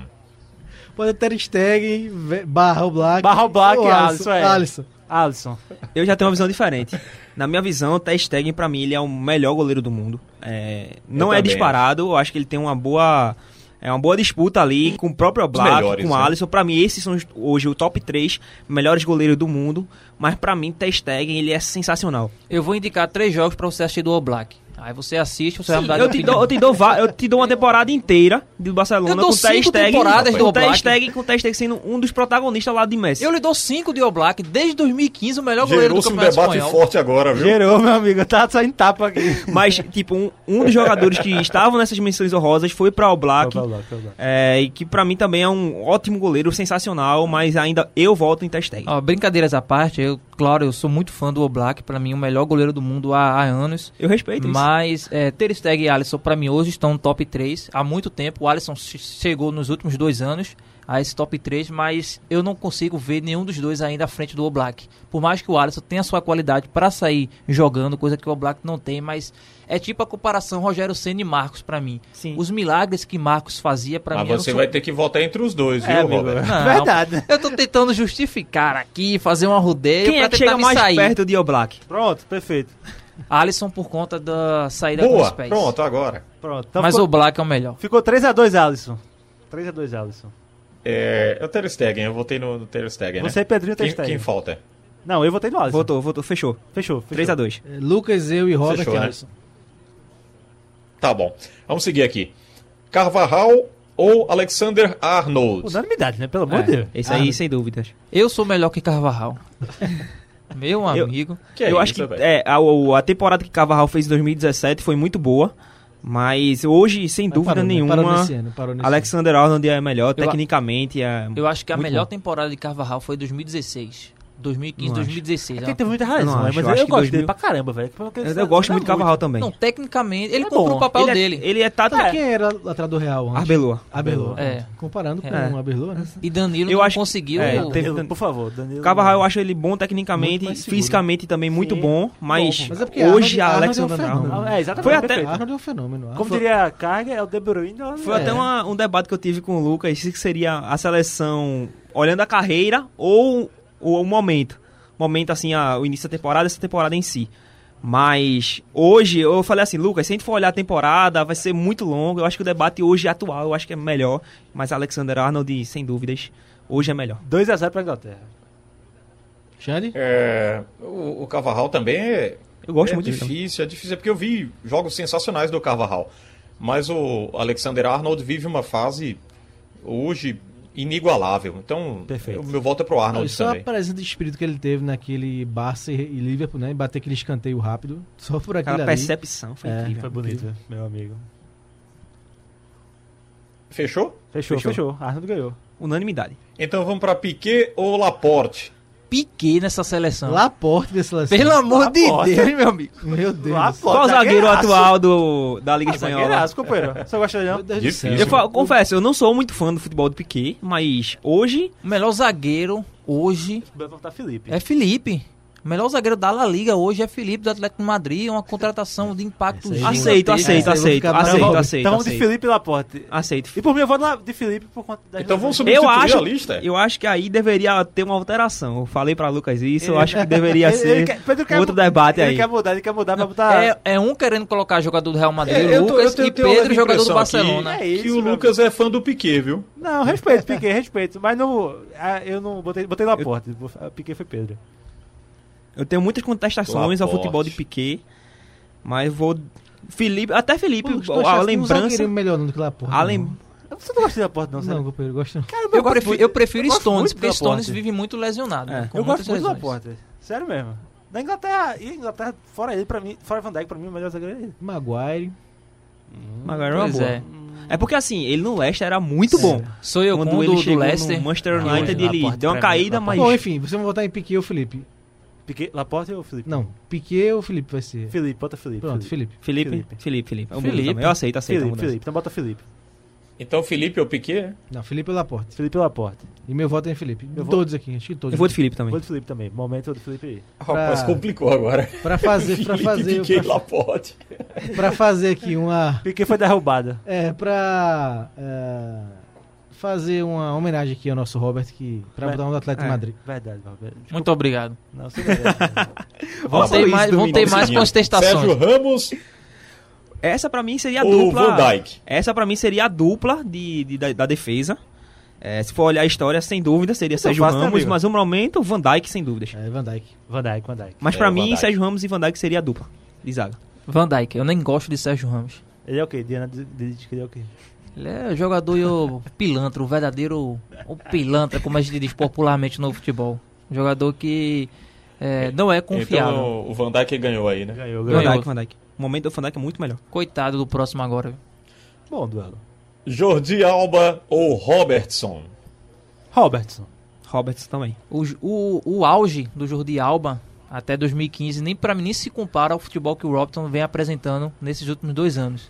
Pode ter Stegen, barra o Black. Barra o Black ou e Alisson, é. Alisson. Alisson. Eu já tenho uma visão diferente. Na minha visão, o Ter Stegen, pra mim, ele é o melhor goleiro do mundo. É, não é também disparado, eu acho que ele tem uma boa... É uma boa disputa ali com o próprio Black, melhores, com o né? Alisson. Pra mim, esses são hoje o top 3 melhores goleiros do mundo. Mas pra mim, Ter Stegen, ele é sensacional. Eu vou indicar três jogos pra você assistir do All Black. Aí você assiste, você vai Sim, mudar de eu, te opinião. dou, eu, te dou, va- eu te dou uma temporada inteira do Barcelona Eu dou com o Ter cinco Stegen, temporadas do com o Ter Oblak. Stegen, com o Ter Stegen sendo um dos protagonistas lá de Messi. Eu lhe dou cinco de All Black, desde 2015, o melhor goleiro do Gerou-se um Campeonato debate Espanhol. forte agora, viu? Gerou, meu amigo. Tá saindo tapa aqui. Mas, tipo, um, um dos jogadores que estavam nessas menções honrosas foi pra o Black. Foi pra Black, foi pra Black. é, e que pra mim também é um ótimo goleiro, sensacional, mas ainda eu volto em Ter Stegen. Ó, brincadeiras à parte, eu, claro, eu sou muito fã do All Black, pra mim o melhor goleiro do mundo há, há anos. Eu respeito isso. Mas é, Ter Stegen e Alisson, pra mim, hoje estão no top 3 há muito tempo. O Alisson che- chegou nos últimos dois anos a esse top 3, mas eu não consigo ver nenhum dos dois ainda à frente do Oblak. Por mais que o Alisson tenha sua qualidade pra sair jogando, coisa que o Oblak não tem, mas é tipo a comparação Rogério Senna e Marcos pra mim. Sim. Os milagres que Marcos fazia pra Mas mim... não você sou- vai ter que votar entre os dois, viu, É, amigo. Robert? Não, Verdade. Eu tô tentando justificar aqui, fazer uma rodeio Quem pra é que tentar chega me mais sair. perto de Oblak? Pronto, perfeito. Alisson por conta da saída com Boa, os pés. pronto, agora. Pronto. Então Mas ficou, o Black é o melhor. ficou 3x2, Alisson. 3x2, Alisson. É, eu Ter Stegen, eu votei no, no Ter Stegen, né? Você e Pedrinho Ter quem, Stegen. quem falta? Não, eu votei no Alisson. Votou, votou, fechou. Fechou, fechou. 3x2. É, Lucas, eu e Robert Fechou, né? Alisson. Tá bom. Vamos seguir aqui. Carvajal ou Alexander Arnold? Unanimidade, né? Pelo amor É. de Deus. Esse Ah, aí, sem dúvidas. Eu sou melhor que Carvajal. Meu Eu- amigo. Que é eu isso, acho que é, a, o- a temporada que Carvajal fez em 2017 foi muito boa, mas hoje, sem Mas dúvida parou, né? nenhuma, Parou nesse ano, parou nesse Alexander Arnold é melhor, Eu tecnicamente é... Eu acho que a melhor bom. temporada de Carvajal foi 2016. 2015, Não acho. 2016. É né? que teve muita Eu razão, não né? acho, mas eu eu, gosto 2000 dele pra caramba, velho. Eu, eu gosto dá muito de Carvajal também. Não, tecnicamente, ele É cumpriu bom. o papel ele, dele. É, ele é tático... Quem era lateral do Real antes? Arbeloa. Arbeloa. É. Comparando com É. o Arbeloa, né? E Danilo Eu não acho- conseguiu. é, teve- por favor, Danilo. Carvajal eu acho ele bom Muito tecnicamente, fisicamente também muito Sim. bom, mas, Bom, mas é porque hoje a é fenômeno. Arnold... É, exatamente. Foi até-. Arnold é um fenômeno. Como diria Carga, é o De Bruyne. olha, Foi é. até um debate que eu tive com o Lucas, se seria a seleção olhando a carreira ou, ou o momento. momento, assim, a- o início da temporada, essa temporada em si. Mas hoje, eu falei assim, Lucas, se a gente for olhar a temporada, vai ser muito longo. Eu acho que o debate hoje é atual, eu acho que é melhor. Mas Alexander Arnold, sem dúvidas, hoje é melhor. 2x0 pra Inglaterra. Xande? É, o, o Carvajal também é, Eu gosto é muito dele também. difícil, é difícil, é porque eu vi jogos sensacionais do Carvajal. Mas o Alexander Arnold vive uma fase hoje inigualável. Então, Perfeito. o meu voto é pro Arnold só a também. presença de espírito que ele teve naquele Barça e Liverpool, né? E bater aquele escanteio rápido. Só por aquilo Aquela ali. percepção foi É, incrível. Foi bonito, meu amigo. Fechou? Fechou, Fechou. fechou. Arnold ganhou. Unanimidade. Então vamos para Piquet ou Laporte? Piquet nessa seleção. Laporte dessa seleção. Pelo amor de Laporte. Deus, meu amigo. Meu Deus. Laporte. Qual o zagueiro atual do, da Liga Espanhola? Zagueiraço, companheiro. Você gosta de não? Eu fa- confesso, eu não sou muito fã do futebol do Piquet, mas hoje O melhor zagueiro hoje Vai voltar Felipe. é Felipe. O melhor zagueiro da La Liga hoje é Felipe do Atlético de Madrid. É uma contratação de impacto aí- aceito, aceito, eu aceito, aceito, Então, aceito, então vamos de aceito. Felipe e Laporte. Aceito. E por mim eu vou de Felipe por conta da Então vamos Eu substituir acho, a lista? eu acho que aí deveria ter uma alteração. Eu falei pra Lucas isso, eu acho que deveria Ele- ser ele quer- Pedro quer outro debate ele aí. quer mudar, ele quer mudar pra botar... É, é um querendo colocar jogador do Real Madrid, É, eu tô- Lucas, eu tenho- e Pedro, jogador do Barcelona. É isso, que o Lucas é fã do Piquet, viu? Não, respeito, Piquet, respeito. Mas não, ah, eu não botei, botei Laporte. Eu... Piquet foi Pedro. Eu tenho muitas contestações ao futebol de Piquet, mas vou Felipe, até Felipe, Pô, a não lembrança, zagueiro melhor do que Laporte. a não. lem... Você não gosta de Laporte, não, Não, companheiro, eu gosto não. Cara, Eu, gosto prefiro, muito- eu prefiro eu Stones, porque do Stones vive muito lesionado. É. né, Eu gosto muito do. Laporte. Sério mesmo. Da Inglaterra, e Inglaterra, fora ele, pra mim, fora Van Dijk, pra mim, o melhor zagueiro é ele. Maguire. Agora é uma Pois boa. é. É porque assim, ele no Leicester era muito bom. Sou eu Quando com ele do, do chegou Leicester. no Manchester United, ele deu uma caída, mas Bom, enfim, você vai votar em Piquet ou Felipe? Piquet, Laporte ou Felipe? Não, Piquet ou Felipe vai ser? Felipe, bota Felipe. Pronto, Felipe. Felipe, Felipe. Felipe, Felipe. Eu, Felipe. Felipe. eu aceito, aceito. Felipe. Felipe. Então bota Felipe. Então Felipe ou Piquet? Não, Felipe ou Laporte. Felipe ou Laporte. E meu voto é em Felipe. Eu vou- Todos aqui, acho que todos. Eu vou de Felipe também. Vou de Felipe também. Momento do Felipe aí. Rapaz, Pra- complicou agora. Pra fazer, pra fazer, Piquet e pra, Laporte. pra fazer aqui uma... Piquet foi derrubado. É, pra é, fazer uma homenagem aqui ao nosso Robert, que pra Vai- botar um do Atlético de É, Madrid. Verdade, Valverde. Desculpa. Muito obrigado. Não, você merece. Vão Nossa, ter mais, vão ter mais contestações. Sérgio Ramos Essa pra mim seria a ou dupla. Van Dijk? Essa pra mim seria a dupla de, de- da, da defesa. É, se for olhar a história, sem dúvida, seria Sérgio fácil, né, Ramos, mas no momento, Van Dijk, sem dúvidas. É, Van Dijk. Van Dijk, Van Dijk. Mas É, Van mim, Dijk. Sérgio Ramos e Van Dijk seria a dupla de zaga. Van Dijk, eu nem gosto de Sérgio Ramos. Ele é o quê? Diana diz que ele é o quê? Ele é jogador e o pilantra, o verdadeiro o pilantra, como a gente diz popularmente no futebol. Jogador que é, não é confiável. Então o Van Dijk ganhou aí, né? Ganhou, Van ganhou. Ganhou. Dijk, Van Dijk. O momento do Van Dijk é muito melhor. Coitado do próximo agora. viu? Bom duelo. Jordi Alba ou Robertson? Robertson. Roberts também. O, o, o auge do Jordi Alba até 2015 nem para mim nem se compara ao futebol que o Robson vem apresentando nesses últimos dois anos.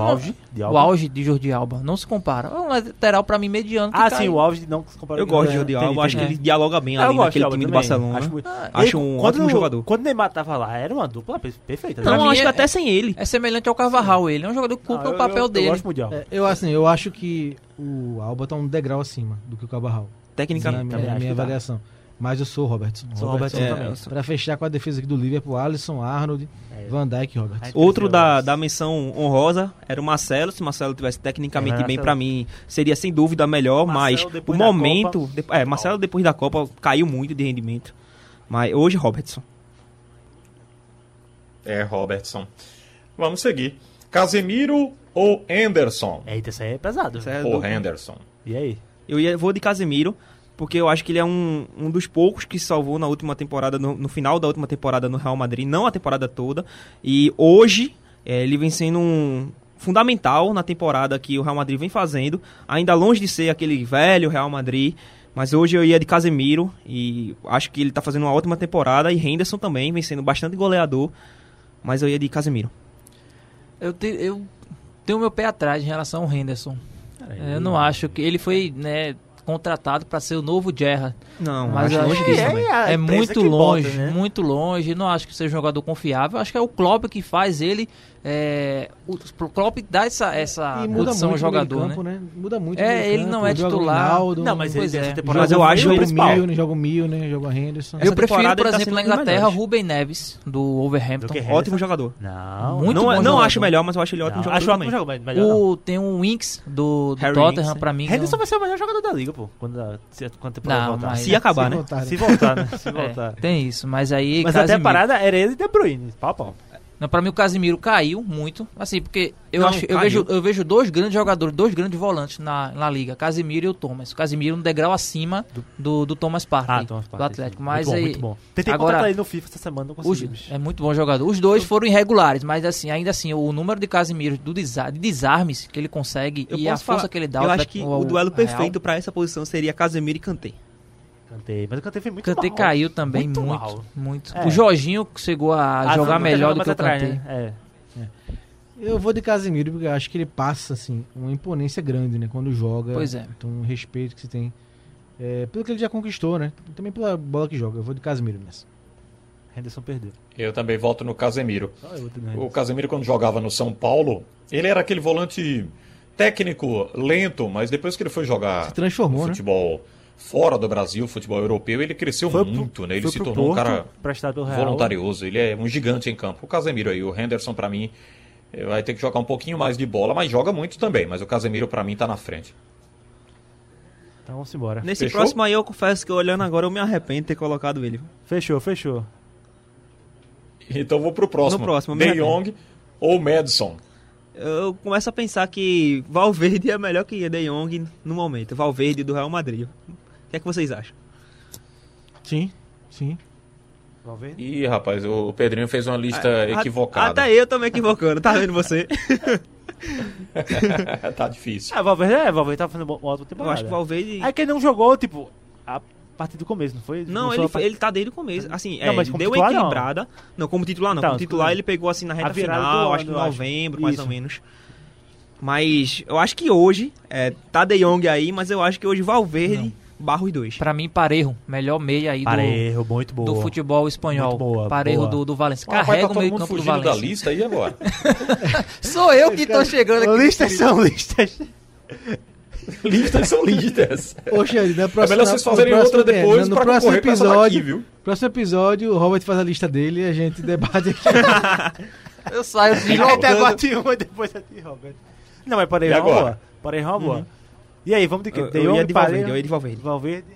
O auge de O Alba. auge de Jordi Alba não se compara. É um lateral para mim mediano. Ah, cai. sim, o auge não se compara Eu com- gosto de É, Jordi entendi, Alba, acho que entendi. ele dialoga bem Ah, eu ali naquele time do. Barcelona. Acho, muito- Acho um quando- ótimo jogador. Quando o Neymar tava lá, era uma dupla per- perfeita. Pra Não, acho que é- até sem ele. É semelhante ao Carvajal, ele é um jogador que cumpre Ah, o papel eu, dele. Eu gosto muito de Alba. É, eu, assim, eu acho que o Alba tá um degrau acima do que o. Na Tecnicamente. também minha, tá. Mas eu sou o Robertson. Sou o Robertson Robertson também. também. Pra fechar com a defesa aqui do Liverpool, Alisson, Arnold, É. Van Dijk e Robertson. Outro da, da menção honrosa era o Marcelo. Se o Marcelo tivesse tecnicamente É, bem, pra mim, seria sem dúvida melhor. Marcelo, mas o momento. Copa, de- é, Marcelo depois da Copa caiu muito de rendimento. Mas hoje, Robertson. É, Robertson. Vamos seguir. Casemiro ou Henderson? Eita, isso aí é pesado. Isso é Ou do- Henderson? E aí? Eu ia, vou de Casemiro, porque eu acho que ele é um, um dos poucos que salvou na última temporada, no, no final da última temporada no Real Madrid, não a temporada toda. E hoje eh, ele vem sendo um fundamental na temporada que o Real Madrid vem fazendo, ainda longe de ser aquele velho Real Madrid. Mas hoje eu ia de Casemiro e acho que ele tá fazendo uma ótima temporada. E Henderson também, vem sendo bastante goleador. Mas eu ia de Casemiro. Eu, te- eu tenho meu pé atrás em relação ao Henderson. É, Eu não acho que ele foi, né, contratado para ser o novo Gerrard. Não, Mas acho longe acho que disso é, é imprensa muito que bota, longe, né? muito longe. Não acho que seja um jogador confiável. Acho que é o Klopp que faz ele. É, o Klopp dá essa, essa muito ao jogador, campo, né? né? Muda muito o É, meio ele campo, não é titular. Ronaldo, Não, mas Pois ele é. temporada Mas eu acho o principal. Milne, joga o Milne, joga o Henderson. Essa Eu prefiro, por tá exemplo, sendo na um Inglaterra. Ruben Neves, do Overhampton. Do Ótimo jogador. Não, Muito não bom não jogador. acho melhor, mas eu acho ele ótimo não, jogador acho ótimo jogador, mas melhor não. O, tem o Winks do, do Tottenham, Winks, pra mim. Henderson é um- vai ser o melhor jogador da liga, pô. Quando se, quando temporada Não, voltar. Se acabar, Se né? voltar, Se voltar, né? Se É, voltar. tem isso, mas aí. Mas até a parada era ele e De Bruyne. Pau, pau. Pra mim o Casimiro caiu muito. Assim, porque eu, Não, acho, eu, vejo, eu vejo dois grandes jogadores, dois grandes volantes na, na liga, Casimiro e o Thomas. O Casimiro um degrau acima do, do Thomas Partey, Ah, Thomas do Partey, Atlético. sim. Mas muito bom, aí. muito bom. Tentei agora- contratar ele no FIFA essa semana, não Os, consegui. bicho. é muito bom jogador. Os dois foram irregulares, mas assim, ainda assim, o número de Casimiro do de desarmes que ele consegue Eu e a força falar, que ele dá eu acho que ao- o duelo perfeito pra essa posição seria Casemiro e Kanté. Cantei, mas o Cantei foi muito Kanté mal. caiu também Muito muito, mal. muito. É. O Jorginho chegou a Ah, jogar melhor do que o atrás, Kanté. né? É. Eu vou de Casemiro porque eu acho que ele passa assim uma imponência grande, né, quando joga. Pois é. Então, um respeito que se tem é, pelo que ele já conquistou, né? Também pela bola que joga. Eu vou de Casemiro nessa. Henderson perdeu. Eu também volto no Casemiro. Eu O. Casemiro, quando jogava no São Paulo, ele era aquele volante técnico, lento, mas depois que ele foi jogar Se transformou, né? Fora do Brasil, futebol europeu, ele cresceu Foi pro- muito, né? Ele se pro tornou um Porto, cara pelo Real. voluntarioso, ele é um gigante em campo. O Casemiro aí, o Henderson pra mim eh, vai ter que jogar um pouquinho mais de bola, mas joga muito também, mas o Casemiro pra mim tá na frente. Então vamos embora. Nesse Fechou? próximo aí, eu confesso que olhando agora eu me arrependo de ter colocado ele. Fechou, fechou. Então vou pro próximo. No próximo, De. Jong ou Madison. Eu começo a pensar que Valverde é melhor que De Jong no momento. Valverde do Real Madrid. O que é que vocês acham? Sim, sim. Valverde? Ih, rapaz, o Pedrinho fez uma lista A- equivocada. Até eu tô me equivocando, tá vendo você? tá difícil. Ah, Valverde é, Valverde tá fazendo uma ótima Eu temporada. acho que Valverde... É que ele não jogou, tipo, a partir do começo, não foi? Não, ele, ele tá desde o começo. Assim, Não, é, mas deu uma titular, não. equilibrada. Não. como titular não. Então, como titular ele pegou assim na reta final, do acho que em eu acho. novembro, mais Isso. ou menos. Mas eu acho que hoje, é, tá De Jong aí, mas eu acho que hoje Valverde barra os dois. Pra mim, Parejo, melhor meia aí do, Parejo, muito boa. do futebol espanhol. Muito boa, Parejo boa. do, do Valência. Rapaz, Carrega tá o meio campo do fugindo da Valência. lista aí agora. Sou eu que tô chegando aqui. Listas são listas. listas são listas. Xande, na É próxima, melhor vocês no fazerem próximo- outra depois é, no pra próximo concorrer com essa daqui, episódio, viu? próximo episódio, o Robert faz a lista dele e a gente debate aqui. Eu saio Aí deslocando. debate uma e depois a ti, Robert. Não, mas Parejo E é uma agora? boa. Parejo é uma boa. E aí, vamos de quê? Eu, eu ia de Valverde, eu ia de Valverde. Valverde.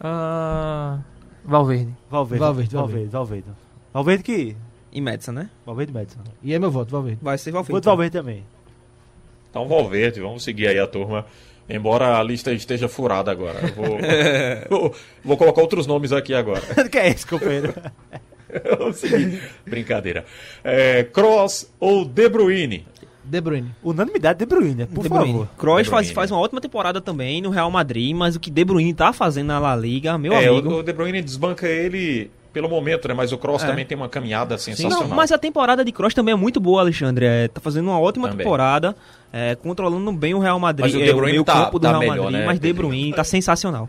Ah, Valverde. Valverde. Valverde, Valverde. Valverde. Valverde que... E Madison, né? Valverde e Madison. E é meu voto, Valverde. Vai ser Valverde. Vou de Valverde também. Então, Valverde, vamos seguir aí a turma. Embora a lista esteja furada agora. Eu vou, vou, vou colocar outros nomes aqui agora. que é esse, companheiro? Vamos seguir. Brincadeira. É, Cross ou De Bruyne? De Bruyne. Unanimidade de Bruyne, por De favor. Bruyne. Kroos De faz, faz uma ótima temporada também no Real Madrid, mas o que De Bruyne tá fazendo na La Liga, meu é, amigo... o, o De Bruyne desbanca ele pelo momento, né? Mas o Cross É. também tem uma caminhada sensacional. Não, mas a temporada de Kroos também é muito boa, Alexandre. É, tá fazendo uma ótima Também. temporada, é, controlando bem o Real Madrid, Mas o é, De Bruyne meio tá- campo do tá Real melhor, Madrid, né, mas De? Bruyne tá sensacional.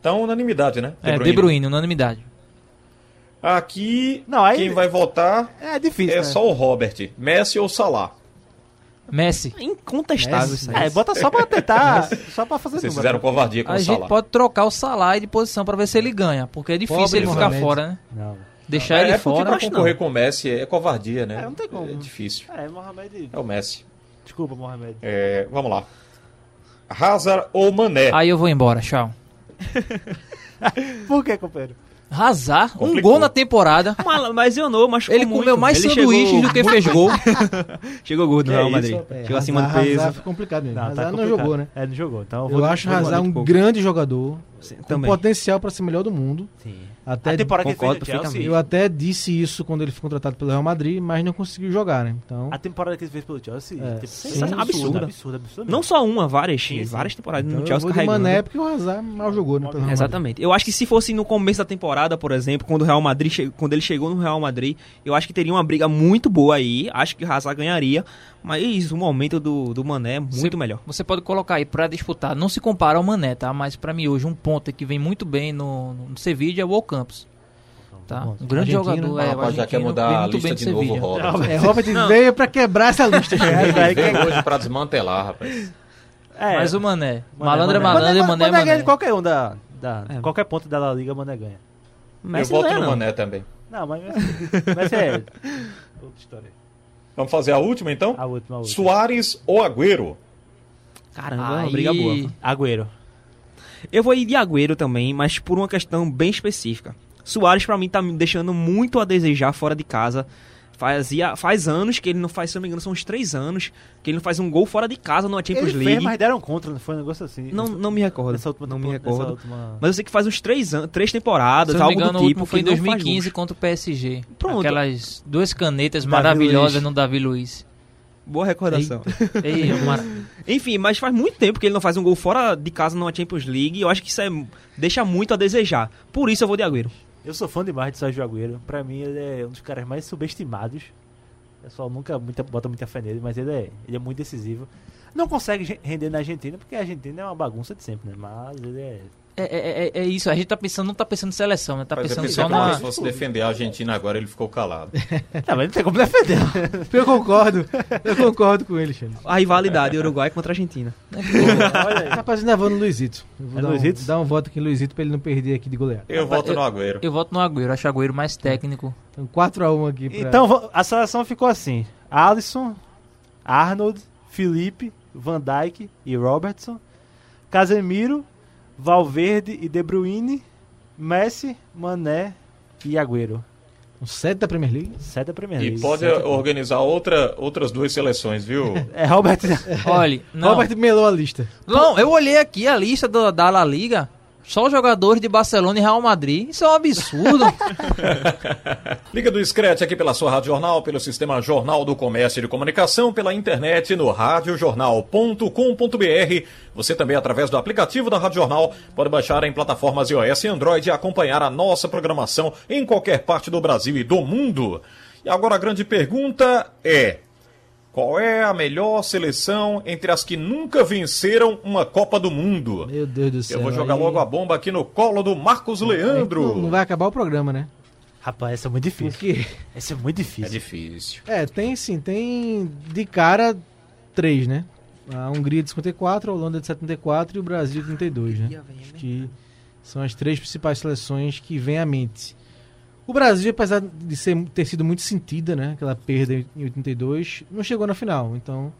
Então, unanimidade, né? É, De Bruyne, unanimidade. Aqui, Não, aí- quem vai votar É difícil, é né? só o Robert. Messi ou Salah? Messi. É incontestável Messi, isso aí. É, bota só pra tentar, só pra fazer Vocês número. fizeram covardia com A o gente Salah. pode trocar o Salah de posição pra ver se ele ganha, porque é difícil Pobre ele ficar fora, né? Não. Deixar É, ele é porque fora. pra acho concorrer não. com o Messi é covardia, né? É, não tem como. É difícil. É, Mohamed... É o Messi. Desculpa, Mohamed. É, vamos lá. Hazard ou Mané? Aí eu vou embora, tchau. Por que, companheiro? Hazard, um gol na temporada. Mas, mas eu não, mas Ele comeu mais sanduíches do que fez gol. Chegou gordo Real é Madrid. É, Chegou acima do Hazard peso. fica complicado mesmo. Não, Hazard tá não complicado. jogou, né? É, não jogou. Então eu Eu vou... acho muito um pouco. grande jogador, Sim, com potencial para ser melhor do mundo. Sim. Até a temporada que ele fez no Chelsea, perfeitamente. Eu até disse isso quando ele foi contratado pelo Real Madrid, mas não conseguiu jogar, né? Então, a temporada que ele fez pelo Chelsea, É, tipo, sim. absurda, Absurda. absurda, absurda. Não só uma, várias, Sim, sim. várias temporadas então no eu Chelsea carregando. Mané porque o Hazard mal jogou, né? Exatamente. Eu acho que se fosse no começo da temporada, por exemplo, quando o Real Madrid quando ele chegou no Real Madrid, eu acho que teria uma briga muito boa aí. Acho que o Hazard ganharia, mas o momento do, do Mané é muito Você- melhor. Você pode colocar aí pra disputar. Não se compara ao Mané, tá? Mas pra mim hoje um ponto que vem muito bem no, no Sevilla é o Campos. Tá? Um grande Argentino. jogador. Ah, É, o rapaz, já quer mudar a lista de no novo, Sevilla. Robert. É, Robert veio pra quebrar essa lista. É, Ele vai, veio hoje pra desmantelar, rapaz. É, Mas o Mané. Mané, Malandro é Mané. malandro e Mané, Mané é Mané ganha Mané. de qualquer um da, da É. qualquer ponto da La Liga, Mané ganha. Messi eu voto é, no não. Mané também. Não, mas Messi é outra história. Vamos fazer a última então? A última, a última. Soares ou Agüero? Caramba, é uma Aí- briga boa. Agüero. Eu vou ir de Agüero também, mas por uma questão bem específica. Soares pra mim tá me deixando muito a desejar fora de casa. Fazia, faz anos que ele não faz, se eu não me engano, são uns três anos que ele não faz um gol fora de casa numa Champions Ele League. fez, mas deram contra, não foi um negócio assim. Não, não me recordo. Nessa última não me recordo. nessa última- Mas eu sei que faz uns três, anos, três temporadas, Se eu não me algo engano, do o tipo. último foi em que ele não faz 2015 gols. contra o PSG. Pronto. Aquelas duas canetas Davi maravilhosas Luiz. no Davi Luiz. Boa recordação. Ei, mara- Enfim, mas faz muito tempo que ele não faz um gol fora de casa numa Champions League. E eu acho que isso é, deixa muito a desejar. Por isso eu vou de Agüero. Eu sou fã demais de Sérgio Agüero. Pra mim, ele é um dos caras mais subestimados. O pessoal nunca muita, bota muita fé nele, mas ele é, ele é muito decisivo. Não consegue render na Argentina, porque a Argentina é uma bagunça de sempre, né? Mas ele é. É, é, é- é isso, a gente tá pensando, não tá pensando em seleção, né? Tá Mas eu pensando só na. se fosse defender a Argentina agora, ele ficou calado. Não, mas não tem como defender. Eu concordo. Eu concordo com ele, Xande. A rivalidade Uruguai contra a Argentina. Olha aí. Rapaz, ainda vou no Luizito. Eu vou É dar, Luizito? Um, dar um voto aqui no Luizito pra ele não perder aqui de goleada. Eu Rapaz, voto no Agüero. Eu voto no Agüero, acho o Agüero mais técnico. Então 4x1 aqui pra... Então a seleção ficou assim: Alisson, Arnold, Felipe, Van Dijk e Robertson, Casemiro, Valverde e De Bruyne, Messi, Mané e Agüero. um 7 da Premier League. Sete da Premier League. E pode Sete- organizar outra, outras duas seleções, viu? É Robert. Olha, não. Robert melou a lista. Não, eu olhei aqui a lista do- da La Liga. Só jogadores de Barcelona e Real Madrid. Isso é um absurdo. Liga do Scratch aqui pela sua Rádio Jornal, pelo sistema Jornal do Comércio e de Comunicação, pela internet no radiojornal.com.br. Você também, através do aplicativo da Rádio Jornal, pode baixar em plataformas iOS e Android e acompanhar a nossa programação em qualquer parte do Brasil e do mundo. E agora a grande pergunta é: qual é a melhor seleção entre as que nunca venceram uma Copa do Mundo? Meu Deus do céu. Eu vou jogar aí- logo a bomba aqui no colo do Marcos Leandro. Não vai acabar o programa, né? Rapaz, essa é muito difícil. Porque, Essa é muito É difícil. difícil. é, tem sim, tem de cara três, né? A Hungria de 54, a Holanda de 74 e o Brasil de 32, né? Acho que são as três principais seleções que vêm à mente. O Brasil, apesar de ser, ter sido muito sentida, né? Aquela perda em 82, não chegou na final. Então,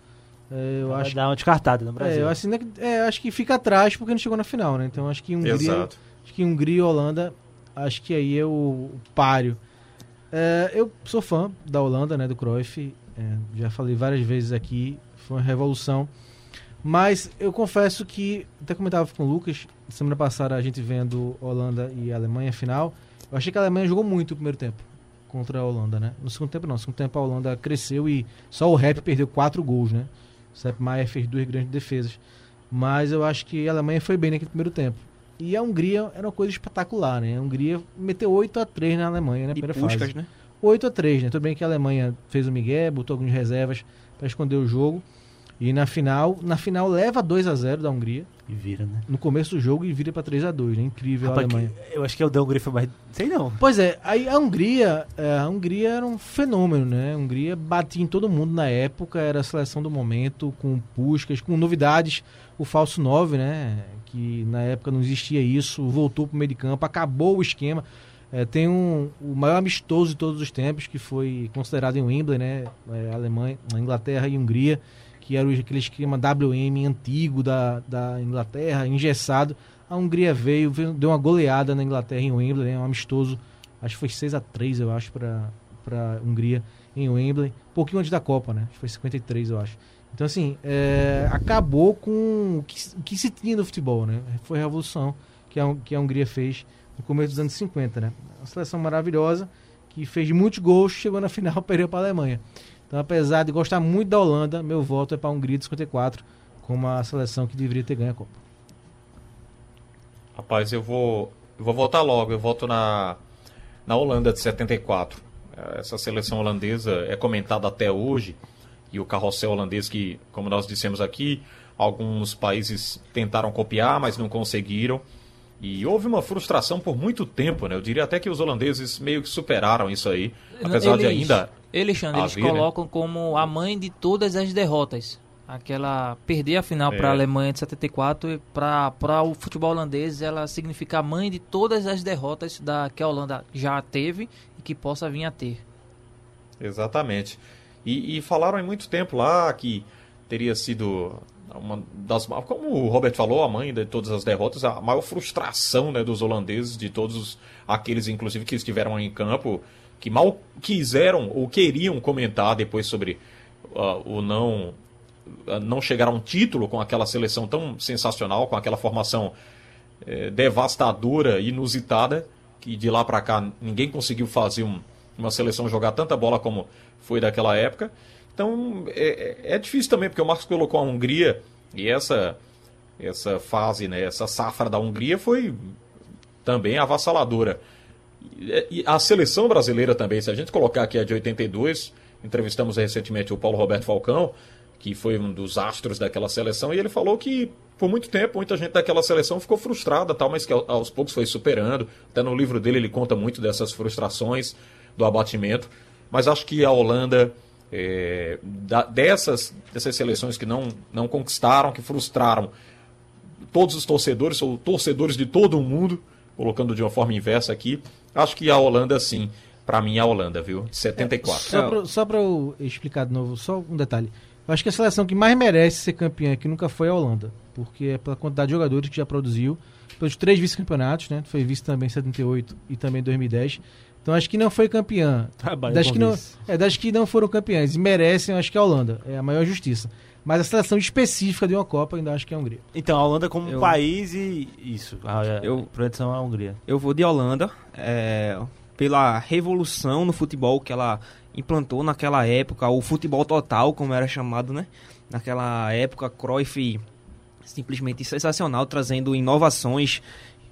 é, eu Vai acho dar uma descartada no É, Brasil. eu acho, né, que- é, eu acho que fica atrás porque não chegou na final, né? Então acho que Hungria, Exato. acho que Hungria e Holanda, acho que aí é o, o páreo. É, eu sou fã da Holanda, né, do Cruyff. é, já falei várias vezes aqui, foi uma revolução. Mas eu confesso que, até comentava com o Lucas, semana passada a gente vendo Holanda e Alemanha final, eu achei que a Alemanha jogou muito o primeiro tempo contra a Holanda, né? No segundo tempo não, no segundo tempo a Holanda cresceu e só o Rep perdeu quatro gols, né? O Sepp Maier fez duas grandes defesas. Mas eu acho que a Alemanha foi bem naquele primeiro tempo. E a Hungria era uma coisa espetacular, né? A Hungria meteu 8 a 3 na Alemanha na E primeira Puskas, fase. né? 8 a 3 né? Tudo bem que a Alemanha fez o Miguel, botou algumas reservas para esconder o jogo. E na final, na final leva 2 a 0 da Hungria E vira, né? no começo do jogo e vira para 3 a 2 né? Incrível Rapaz, a Alemanha. que- eu acho que o da Hungria foi mais. Sei não. Pois é, aí a Hungria, é, a Hungria era um fenômeno, né? A Hungria batia em todo mundo na época, era a seleção do momento, com Puskas, com novidades, o falso 9, né? Que na época não existia isso, voltou pro meio de campo, acabou o esquema. É, tem um, o maior amistoso de todos os tempos, que foi considerado em Wembley, né? É, Alemanha, a Inglaterra e Hungria, que era aquele esquema WM antigo da, da Inglaterra, engessado. A Hungria veio, veio- deu uma goleada na Inglaterra em Wembley, né? Um amistoso acho que foi 6 a 3 eu acho, para para Hungria em Wembley, um pouquinho antes da Copa, né? Acho que foi 53, eu acho. Então, assim, é, acabou com o que, o que se tinha no futebol, né? Foi a revolução que a, que a Hungria fez no começo dos anos 50, né? Uma seleção maravilhosa que fez muitos gols, chegou na final, perdeu para a Alemanha. Então, apesar de gostar muito da Holanda, meu voto é para a Hungria de 54, como a seleção que deveria ter ganho a Copa. Rapaz, eu vou, eu vou votar logo. Eu voto na, na Holanda de 74. Essa seleção holandesa é comentada até hoje. E o carrossel holandês que, como nós dissemos aqui, alguns países tentaram copiar, mas não conseguiram. E houve uma frustração por muito tempo, né? Eu diria até que os holandeses meio que superaram isso aí. Apesar de Eles- ainda. Eles, eles né? colocam como a mãe de todas as derrotas. Aquela perder a final É. para a Alemanha de 74 e para o futebol holandês ela significa a mãe de todas as derrotas da que a Holanda já teve e que possa vir a ter. Exatamente. E, e falaram em muito tempo lá que teria sido uma das como o Robert falou, a mãe de todas as derrotas, a maior frustração né, dos holandeses, de todos os- aqueles, inclusive, que estiveram em campo, que mal quiseram ou queriam comentar depois sobre ah, o não ah, não chegar a um título com aquela seleção tão sensacional, com aquela formação eh, devastadora, inusitada, que de lá para cá ninguém conseguiu fazer um- uma seleção jogar tanta bola como foi daquela época. Então é, é- é difícil também, porque o Marcos colocou a Hungria e essa, essa fase, né, essa safra da Hungria foi também avassaladora. E, e a seleção brasileira também, se a gente colocar aqui a de 82, entrevistamos recentemente o Paulo Roberto Falcão, que foi um dos astros daquela seleção, e ele falou que por muito tempo muita gente daquela seleção ficou frustrada, tal, mas que ao- aos poucos foi superando. Até no livro dele ele conta muito dessas frustrações, do abatimento. Mas acho que a Holanda, é, da- dessas, dessas seleções que não, não conquistaram, que frustraram todos os torcedores, ou torcedores de todo o mundo, colocando de uma forma inversa aqui, acho que a Holanda, sim, para mim é a Holanda, viu? De 74. Só pra, só pra eu explicar de novo, só um detalhe. Eu acho que a seleção que mais merece ser campeã que nunca foi a Holanda. Porque é pela quantidade de jogadores que já produziu. Pelos três vice-campeonatos, né? Foi vice também em 78 e também em 2010. Então acho que não foi campeã. Trabalha Das com que, não, é, das que não foram campeãs e merecem, acho que é a Holanda. É a maior justiça. Mas a seleção específica de uma Copa, ainda acho que é a Hungria. Então, a Holanda como Eu- país e isso. A, a Eu- projeção é a Hungria. Eu vou de Holanda, é, pela revolução no futebol que ela implantou naquela época, o futebol total, como era chamado, né? Naquela época, Cruyff simplesmente sensacional, trazendo inovações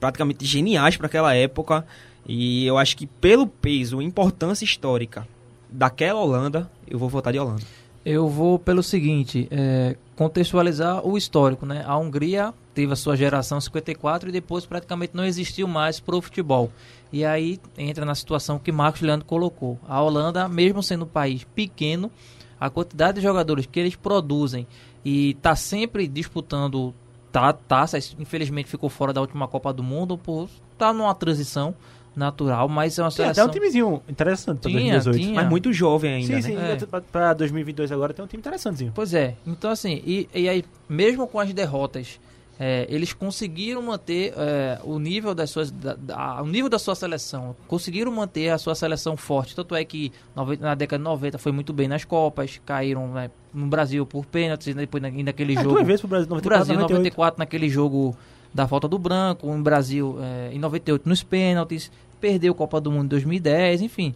praticamente geniais para aquela época. E eu acho que pelo peso, importância histórica daquela Holanda, eu vou votar de Holanda. Eu vou pelo seguinte, é, contextualizar o histórico, né? A Hungria teve a sua geração 54 e depois praticamente não existiu mais pro futebol. E aí entra na situação que Marcos Leandro colocou. A Holanda, mesmo sendo um país pequeno, a quantidade de jogadores que eles produzem e tá sempre disputando ta- taças, infelizmente ficou fora da última Copa do Mundo por tá numa transição natural, mas é uma Tem até seleção um timezinho interessante pra Tinha, 2018. tinha. Mas muito jovem ainda, Sim, né? sim. É. pra- Pra 2022 agora tem um time interessantezinho. Pois é. Então, assim, e, e aí, mesmo com as derrotas, é, eles conseguiram manter é, o nível das suas, da, da- o nível da sua seleção, conseguiram manter a sua seleção forte. Tanto é que na década de 90 foi muito bem nas Copas, caíram né, no Brasil por pênaltis, e depois na- ainda aquele É, jogo. duas vezes pro Brasil, No 94, Brasil, em 98. 94, naquele jogo da falta do branco, em Brasil, é, em 98, nos pênaltis, perdeu a Copa do Mundo em 2010, enfim.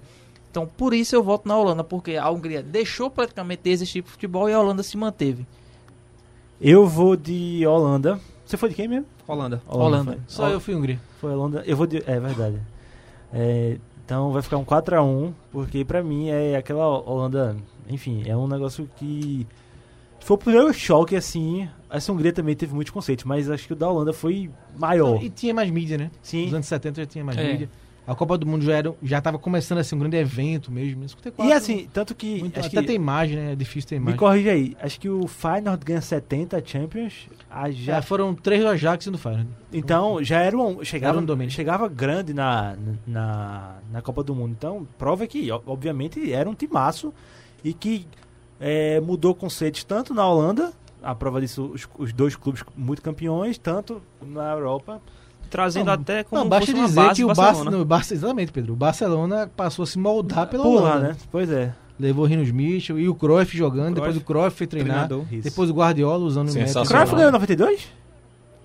Então, por isso eu voto na Holanda, porque a Hungria deixou praticamente de existir futebol e a Holanda se manteve. Eu vou de Holanda. Você foi de quem mesmo? Holanda. Holanda. foi. Só eu fui Hungria. Foi Holanda. Eu vou de. É verdade. É, então vai ficar um 4x1, porque pra mim é aquela Holanda. Enfim, é um negócio que. Foi o primeiro choque, assim. Essa Hungria também teve muitos conceitos, mas acho que o da Holanda foi maior. E tinha mais mídia, né? Sim. Nos anos 70 já tinha mais É. mídia. A Copa do Mundo já era, já estava começando a ser um grande evento mesmo. né? 54, E assim, tanto que. muito- acho até que tem imagem, né? É difícil ter me imagem. corrija aí. Acho que o Feyenoord ganha 70 Champions. A já Já foram três do Ajax e do Feyenoord. Então, já era um. Chegava, Era um domínio. chegava grande na, na, na Copa do Mundo. Então, prova que, obviamente, era um timaço e que é, mudou conceitos tanto na Holanda, a prova disso, os, os dois clubes muito campeões, tanto na Europa. Trazendo Não, até como Não, basta fosse uma dizer base que o Barcelona. O Barça, exatamente, Pedro. O Barcelona passou a se moldar pela Porra, Holanda. né? Pois é. Levou o Rinos Mitchell e o Cruyff jogando, Cruyff, depois o Cruyff foi treinar, treinador. Depois o Guardiola usando o método. Sensacional. Cruyff ganhou 92?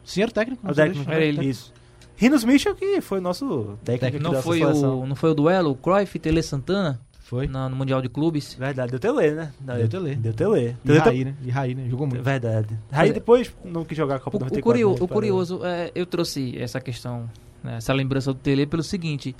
Sim, era o técnico. O não técnico. Era ele. Isso. Rinos Michel, que foi nosso técnico aqui Não da foi, seleção. o, não foi o duelo? O Cruyff e Tele Santana? Foi. Na- no Mundial de Clubes? Verdade, deu Tele, né? Não, Deu Tele. Deu Tele. E Tele Raí, né? E Raí, né? Jogou muito. Verdade. Aí Mas- depois não quis jogar a Copa O, do o 94. curio- né? o curioso, é, eu trouxe essa questão, né, essa lembrança do Tele pelo seguinte: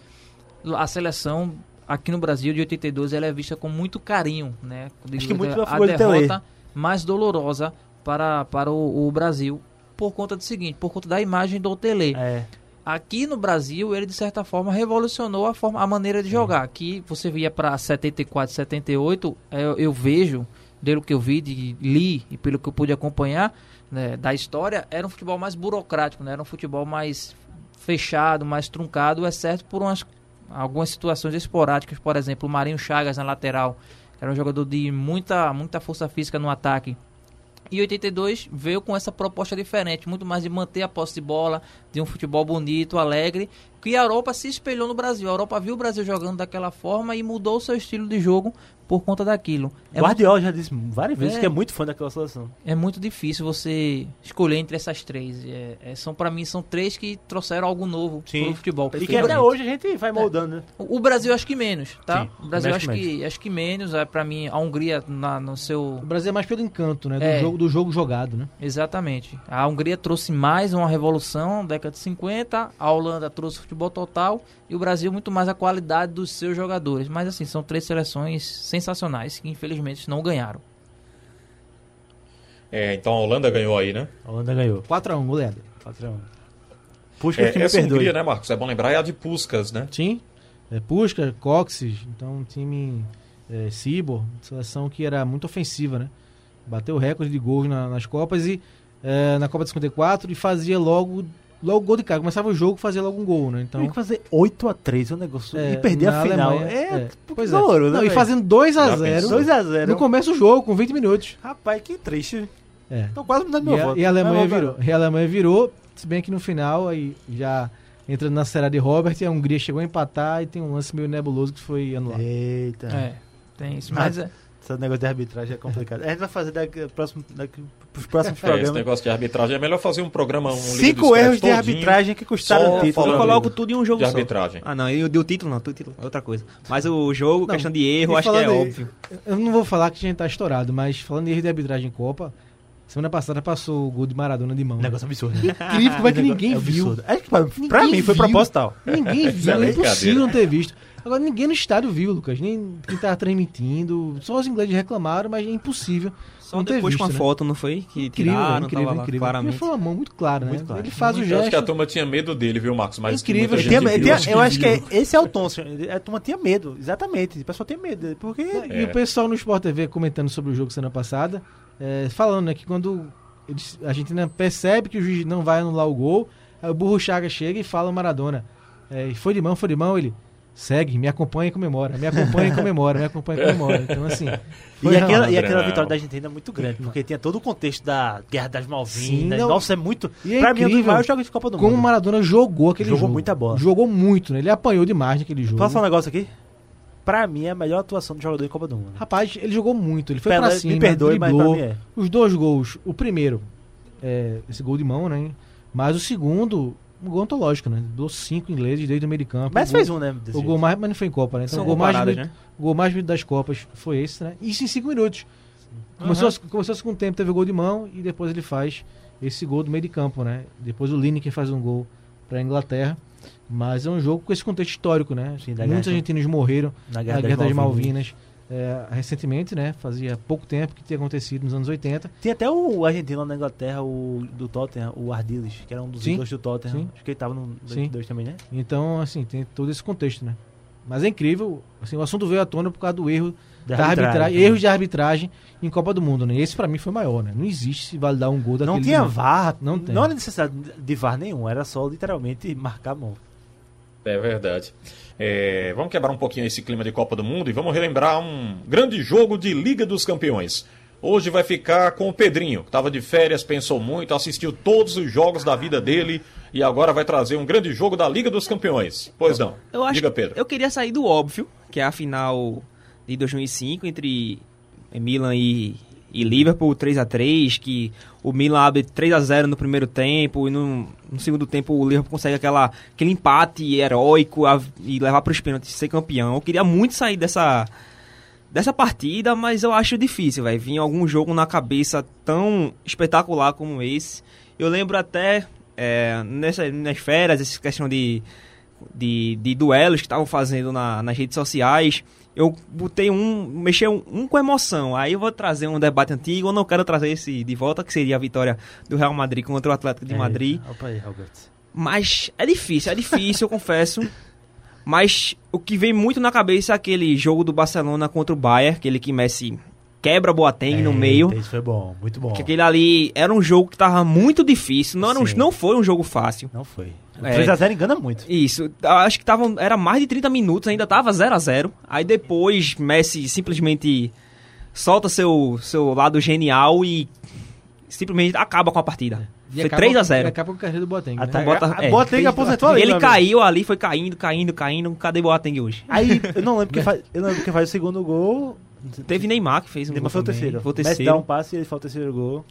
a seleção aqui no Brasil de 82 ela é vista com muito carinho, né? Acho que muito pela a figura derrota mais dolorosa para, para o, o Brasil por conta do seguinte, por conta da imagem do Tele. É. Aqui no Brasil, ele de certa forma revolucionou a, forma, a maneira de jogar. Aqui você via para 74, 78, é, eu, eu vejo, pelo que eu vi, de, li e pelo que eu pude acompanhar né, da história, era um futebol mais burocrático, né? era um futebol mais fechado, mais truncado, exceto por umas, algumas situações esporádicas. Por exemplo, o Marinho Chagas na lateral, era um jogador de muita, muita força física no ataque. E 82 veio com essa proposta diferente, muito mais de manter a posse de bola, de um futebol bonito, alegre, que a Europa se espelhou no Brasil. A Europa viu o Brasil jogando daquela forma e mudou o seu estilo de jogo por conta daquilo. É Guardiola já disse várias vezes É. que é muito fã daquela seleção. é muito difícil você escolher entre essas três. É, é, são para mim são três que trouxeram algo novo Sim. pro futebol. E que até hoje a gente vai moldando, né? O o Brasil acho que menos, tá? Sim, o Brasil acho que acho que menos. É para mim a Hungria na, no seu O Brasil é mais pelo encanto, né? Do, É. jogo, do jogo jogado, né? Exatamente. A Hungria trouxe mais uma revolução, década de 50, a Holanda trouxe futebol total e o Brasil muito mais a qualidade dos seus jogadores. Mas assim, são três seleções sensacionais que infelizmente não ganharam. É, então a Holanda ganhou aí, né? A Holanda ganhou. 4x1, goleada. Patrão. Puxa, É, que me essa perdoe. Hungria, né, Marcos? É bom lembrar, é a de Puskas, né? Sim. É, Puskas, Coxes, então um time é, Cibor, seleção que era muito ofensiva, né? Bateu recorde de gols na- nas Copas e é, na Copa de 54 e fazia logo, logo gol de cara. Começava o jogo fazia logo um gol, né? Então, Tem que fazer 8x3 o negócio. é, e perder a final. Alemanha, é, Pois é. doloroso, né, Não, e velho? fazendo Já 2x0 pensou? 2x0. no começo do jogo, com 20 minutos. Rapaz, que triste. É. Tô quase me dando meu E a, voto. e a Alemanha virou. E a Alemanha virou, se bem que no final, aí já entrando na série de Robert, a Hungria chegou a empatar e tem um lance meio nebuloso que foi anulado. Eita. É, tem isso. Mas é, Esse negócio de arbitragem é complicado. A gente vai fazer daqui, próximo, daqui pros próximos É, esse programas. negócio de arbitragem é melhor fazer um programa. Um Cinco erros de todinho. arbitragem que custaram o título. Eu coloco tudo em um jogo de só. arbitragem. Ah, não, eu dei o título não, o título é outra coisa. Mas o jogo, Não, questão de erro, acho que é aí- óbvio. Eu não vou falar que a gente tá estourado, mas falando em erro de arbitragem em Copa, semana passada passou o gol de Maradona de mão. né? Negócio absurdo. né? Incrível, como é que ninguém É viu. absurdo. É que pra, Ninguém mim foi viu. proposital. Ninguém viu, é impossível não ter visto. Agora, ninguém no estádio viu, Lucas. Nem quem tava transmitindo. Só os ingleses reclamaram, mas é impossível Só não depois visto, com a né? foto, não foi? Que Incrível, tiraram, incrível, tava lá incrível. claramente. Porque foi uma mão muito clara, né? Muito clara. Ele faz o Eu acho que a gesto. turma tinha medo dele, viu, Marcos? Mas Incrível, muita Tinha- gente tinha- viu. eu acho que é- esse é o tom. senhor. A turma tinha medo, exatamente. O pessoal tem medo. Porque. E o pessoal no Sport TV comentando sobre o jogo semana passada, é, falando né, que quando eles- a Argentina percebe que o juiz não vai anular o gol, aí o Burro Chaga chega e fala ao Maradona: é, foi de mão, foi de mão, ele segue, me acompanha e comemora, me acompanha e comemora, me acompanha e comemora. Então, assim. E aquela, e aquela vitória da Argentina é muito grande, porque tinha todo o contexto da Guerra das Malvinas. Sim. Nossa, é muito. E é pra mim, é um dos incrível maiores jogos de Copa do como o Mundo. Maradona jogou aquele Jogou jogo. muita bola. Jogou muito, né? Ele apanhou demais naquele jogo. Posso falar um negócio aqui? Pra mim, é a melhor atuação do jogador em Copa do Mundo. Rapaz, ele jogou muito, ele foi Pelé, pra cima, me perdoe, mas driblou. pra mim é. Os dois gols, o primeiro, é, esse gol de mão, né? Mas o segundo, gol antológico, né? Deu cinco ingleses desde o meio de campo. Mas gol, fez um, né? O gol mais, mas não foi em Copa, né? Então, São o gol mais, bonito, né? o gol mais bonito das Copas foi esse, né? Isso em cinco minutos. Começou, começou com o tempo, teve o gol de mão e depois ele faz esse gol do meio de campo, né? Depois o Lineker faz um gol pra Inglaterra. Mas é um jogo com esse contexto histórico, né? Sim, da Muitos guerra. argentinos morreram Na na Guerra das Malvinas. É, recentemente, né? Fazia pouco tempo que tinha acontecido nos anos 80. Tem até o argentino lá na Inglaterra, o do Tottenham, o Ardiles, que era um dos Sim, ídolos do Tottenham. sim. Acho que ele tava no Sim. 2 também, né? Então, assim, tem todo esse contexto, né? Mas é incrível, assim, o assunto veio à tona por causa do erro Da da, arbitragem, arbitragem, né? erros de arbitragem em Copa do Mundo, né? Esse pra mim foi maior, né? Não existe se validar um gol daquele. Não tinha não. VAR, Não não, tem. era necessidade de VAR nenhum, era só literalmente marcar a mão. É verdade. É, vamos quebrar um pouquinho esse clima de Copa do Mundo e vamos relembrar um grande jogo de Liga dos Campeões. Hoje vai ficar com o Pedrinho, que estava de férias, pensou muito, assistiu todos os jogos da vida dele e agora vai trazer um grande jogo da Liga dos Campeões. Pois não. Eu acho Diga, Pedro. eu queria sair do óbvio, que é a final de 2005 entre Milan e, e Liverpool 3 a 3 que o Milan abre 3 a 0 no primeiro tempo e no, no segundo tempo o Liverpool consegue aquela, aquele empate heróico a- e levar para os pênaltis ser campeão. Eu queria muito sair dessa dessa partida, mas eu acho difícil, vai vir algum jogo na cabeça tão espetacular como esse. Eu lembro até é, nessa, nas férias, essa questão de, de, de duelos que estavam fazendo na- nas redes sociais. Eu botei um, mexi um, um com emoção. Aí eu vou trazer um debate antigo. Eu não quero trazer esse de volta, que seria a vitória do Real Madrid contra o Atlético de Madrid. Opa aí, Robert. Mas é difícil, é difícil, eu confesso. Mas o que vem muito na cabeça é aquele jogo do Barcelona contra o Bayern, aquele que Messi quebra Boateng no meio. Isso foi bom, muito bom. Que aquele ali era um jogo que tava muito difícil, não, era um- não foi um jogo fácil. Não foi. É. 3x0 engana muito. Isso, acho que tava, era mais de 30 minutos, ainda tava 0 a 0 Aí depois Messi simplesmente solta seu, seu lado genial e simplesmente acaba com a partida. E Foi acaba- 3 a e 0 Acaba com a carreira do Boateng. né? Bota- é, Boateng aposentou ali, Ele caiu ali, foi caindo, caindo, caindo. Cadê Boateng hoje? Aí, eu não lembro quem faz, eu não lembro quem faz o segundo gol. Teve Neymar que fez um Neymar gol foi o terceiro. Foi o Messi terceiro. dá um passe e ele faz o terceiro gol.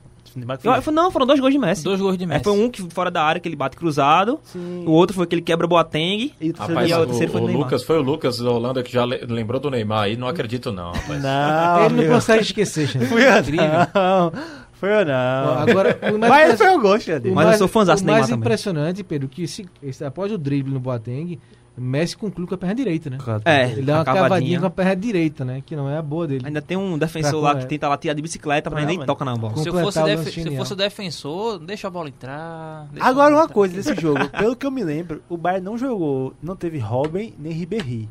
Eu- foi- não, foram dois gols de Messi. Dois gols de É, Messi. foi um que fora da área que ele bate cruzado. Sim. O outro foi que ele quebra Boateng. E o terceiro Rapaz, E a o, gol. terceira foi o Neymar. Lucas, foi o Lucas da Holanda que já le- lembrou do Neymar aí, não acredito não, rapaz. Não, Ele não consegue esquecer, eu Incrível. não. Foi eu não. Agora, Mas foi o gol, Xande. o Mas eu sou fãzaço O do Neymar mais também. impressionante, Pedro, que se, esse- após o drible no Boateng, Messi conclui com a perna direita, né? É, Ele dá uma cavadinha. cavadinha com a perna direita, né? Que não é a boa dele. Ainda tem um defensor Pra lá que tenta lá tirar de bicicleta, mas Não, nem mano. toca na bola. Se eu, fosse se fosse o defensor, deixa a bola entrar. Agora bola uma entrar. coisa desse jogo, pelo que eu me lembro, o Bayern não jogou, não teve Robin nem Ribéry.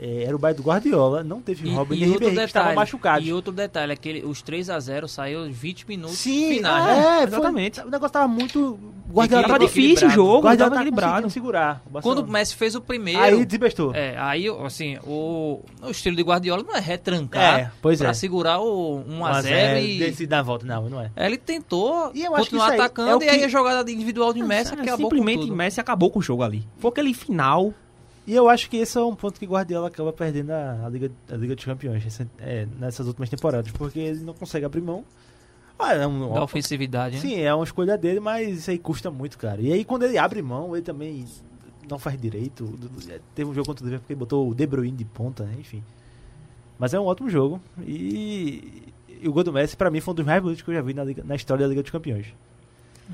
É, era o Bayern do Guardiola, não teve E, Robin e que estavam detalhe, machucados. e outro detalhe, aquele, os 3x0 saiu 20 minutos Sim, finais. é, né? foi- exatamente. o negócio tava muito. O Guardiola Tava difícil o jogo, Guardiola tava tava equilibrado. segurar. o Quando o Messi fez o primeiro... Aí desbestou. É, aí, assim, o, o estilo de Guardiola não é retrancar É, pois pra é. segurar o 1x0 Um a zero, e... decide dar a volta. Não, não é. Ele tentou E continuar é atacando o e aí que- a jogada individual de Messi É, acabou com simplesmente tudo. Messi acabou com o jogo ali. Foi aquele final. E eu acho que esse é um ponto que Guardiola acaba perdendo a, a Liga, a Liga dos Campeões esse- é, nessas últimas temporadas, porque ele não consegue abrir mão. Ah, é um- Da ofensividade, né? Sim, é uma escolha dele, mas isso aí custa muito, cara. E aí quando ele abre mão, ele também não faz direito. Teve um jogo contra o Liverpool que ele botou o De Bruyne de ponta, né? enfim. Mas é um ótimo jogo. E, e o gol do Messi, pra mim, foi um dos mais bonitos que eu já vi na, Liga- na história da Liga dos Campeões.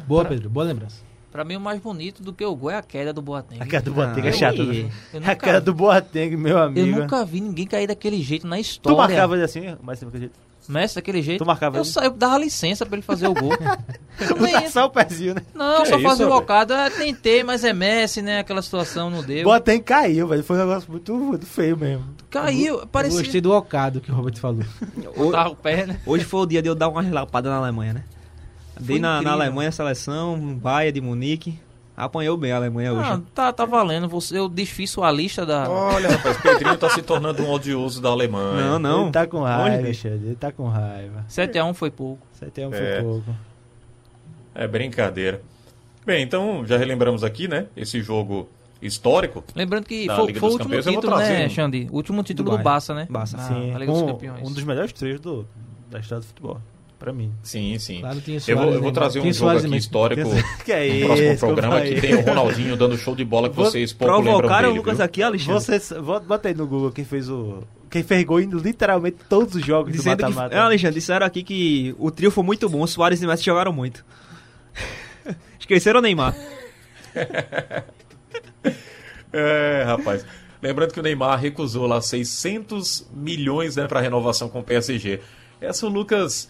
Boa, Pedro. Boa lembrança. Pra mim, o mais bonito do que o gol é a queda do Boateng. A cara do Boateng Ah, é chata, né? Eu A cara do Boateng, meu eu amigo. nunca vi ninguém cair daquele jeito na Tu história. marcava ele assim, mas daquele jeito. Messi daquele jeito. Tu marcava eu, ele? sa- eu dava licença pra ele fazer o gol. Eu Botar só o pezinho, né? não, Que só isso, fazia o bocado. Eu tentei, mas é Messi, né? Aquela situação não deu. Boateng caiu, velho. Foi um negócio muito, muito feio mesmo. Caiu, Eu parecia. gostei do Ocado que o Robert falou. Botava o pé, né? Hoje foi o dia de eu dar uma relapada na Alemanha, né? Dei na, na. Alemanha a seleção, Baia de Munique. Apanhou bem a Alemanha hoje. Ah, tá, tá valendo. Você, eu desfiço a lista da. Olha, rapaz, Pedrinho tá se tornando um odioso da Alemanha. Não, não. Ele tá com raiva, dele. Xande. Ele tá com raiva. 7x1 foi pouco. 7 foi É. pouco. É brincadeira. Bem, então já relembramos aqui, né? Esse jogo histórico. Lembrando que foi, foi o último Campeões, título, né, trazer um- Xandi? O último título Do do. Barça, né? Barça. Na, Sim, na Liga dos um, Campeões. um dos melhores três do, da história do futebol. Pra mim. Sim, sim. Claro, tinha eu Suárez, vou, eu vou trazer um Tinha jogo aqui histórico que é no próximo programa que tem o Ronaldinho dando show de bola que Vou vocês pouco lembram provocaram o Lucas viu? aqui, Alexandre. Vocês, bota aí no Google quem fez o. Quem fez gol em literalmente todos os jogos Dizendo do que, mata-mata. é, Alexandre, disseram aqui que o trio foi muito bom, Soares e Messi jogaram muito. Esqueceram o Neymar. É, rapaz. Lembrando que o Neymar recusou lá 600 milhões né, para renovação com o PSG. Essa o Lucas,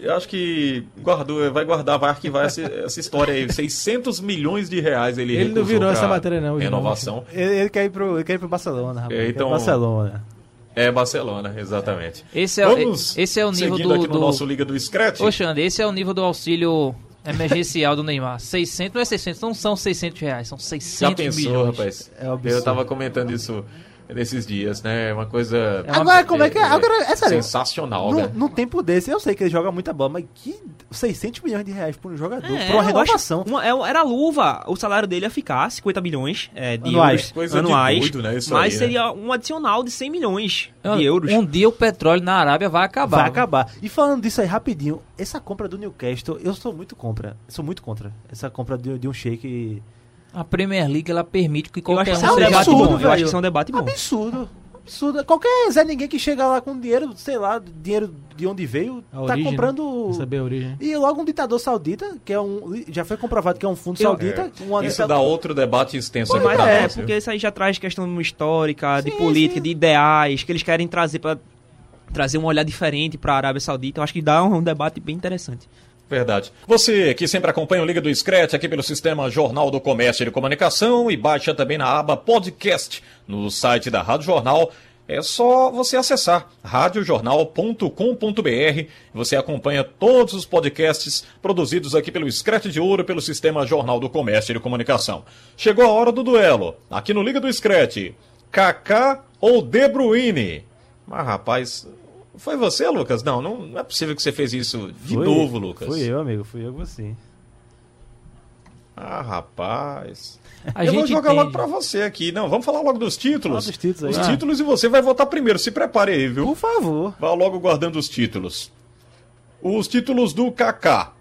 eu acho que guardou, vai guardar, vai arquivar essa, essa história aí. 600 milhões de reais ele Ele não virou essa matéria não. Renovação. Ele, ele quer ir pro, ele quer ir pro Barcelona, rapaz. É, então- Barcelona. É Barcelona, exatamente. Esse é, Vamos esse é o nível seguindo do. aqui no do... nosso Liga do Scratch. Ô, Xande, esse é o nível do auxílio emergencial do Neymar. 600, não é 600, não são 600 reais, são 600 Já pensou, milhões. rapaz? É absurdo. eu tava comentando isso desses dias, né? Uma coisa. Agora, como é que é? Agora, é sério. Sensacional, Num, né? num tempo desse, eu sei que ele joga muita bola, mas que 600 milhões de reais por um jogador, É, por uma renovação. uma- é- era luva. O salário dele ia ficar 50 milhões é, de Anuais. euros anuais. doido, né, isso mas aí, né? seria um adicional de 100 milhões de euros. Um dia o petróleo na Arábia vai acabar. Vai acabar. E falando disso aí rapidinho, essa compra do Newcastle, eu sou muito contra. Sou muito contra. Essa compra de, de um shake. A Premier League ela permite que Eu qualquer acho que um é um seja debate absurdo, bom. Eu velho. acho que isso é um debate bom. Absurdo. Absurdo. Qualquer Zé Ninguém que chega lá com dinheiro, sei lá, dinheiro de onde veio, A tá origem, né? comprando. Pra saber a origem. E logo um ditador saudita, que é um. Já foi comprovado que é um fundo Eu- saudita. uma Isso ditadura- dá outro debate extenso aqui Pois pra Mas é, nós, viu? porque isso aí já traz questão histórica, de Sim, política, sim. de ideais, que eles querem trazer para trazer um olhar diferente para a Arábia Saudita. Eu acho que dá um, um debate bem interessante. Verdade. Você que sempre acompanha o Liga do Scratch aqui pelo sistema Jornal do Comércio e de Comunicação e baixa também na aba Podcast no site da Rádio Jornal. É só você acessar radiojornal.com.br. Você acompanha todos os podcasts produzidos aqui pelo Scratch de Ouro pelo sistema Jornal do Comércio e de Comunicação. Chegou a hora do duelo. Aqui no Liga do Scratch. Kaká ou De Bruyne? Mas rapaz, foi você, Lucas? Não, não, não é possível que você fez isso de Foi- novo, Lucas. Fui eu, amigo. Fui eu com você. Ah, rapaz. A eu vou jogar tem- logo pra você aqui. Não, vamos falar logo dos títulos. Fala dos títulos aí. Os Ah. títulos e você vai votar primeiro. Se prepare aí, viu? Por favor. Vá logo guardando os títulos. Os títulos do Kaká.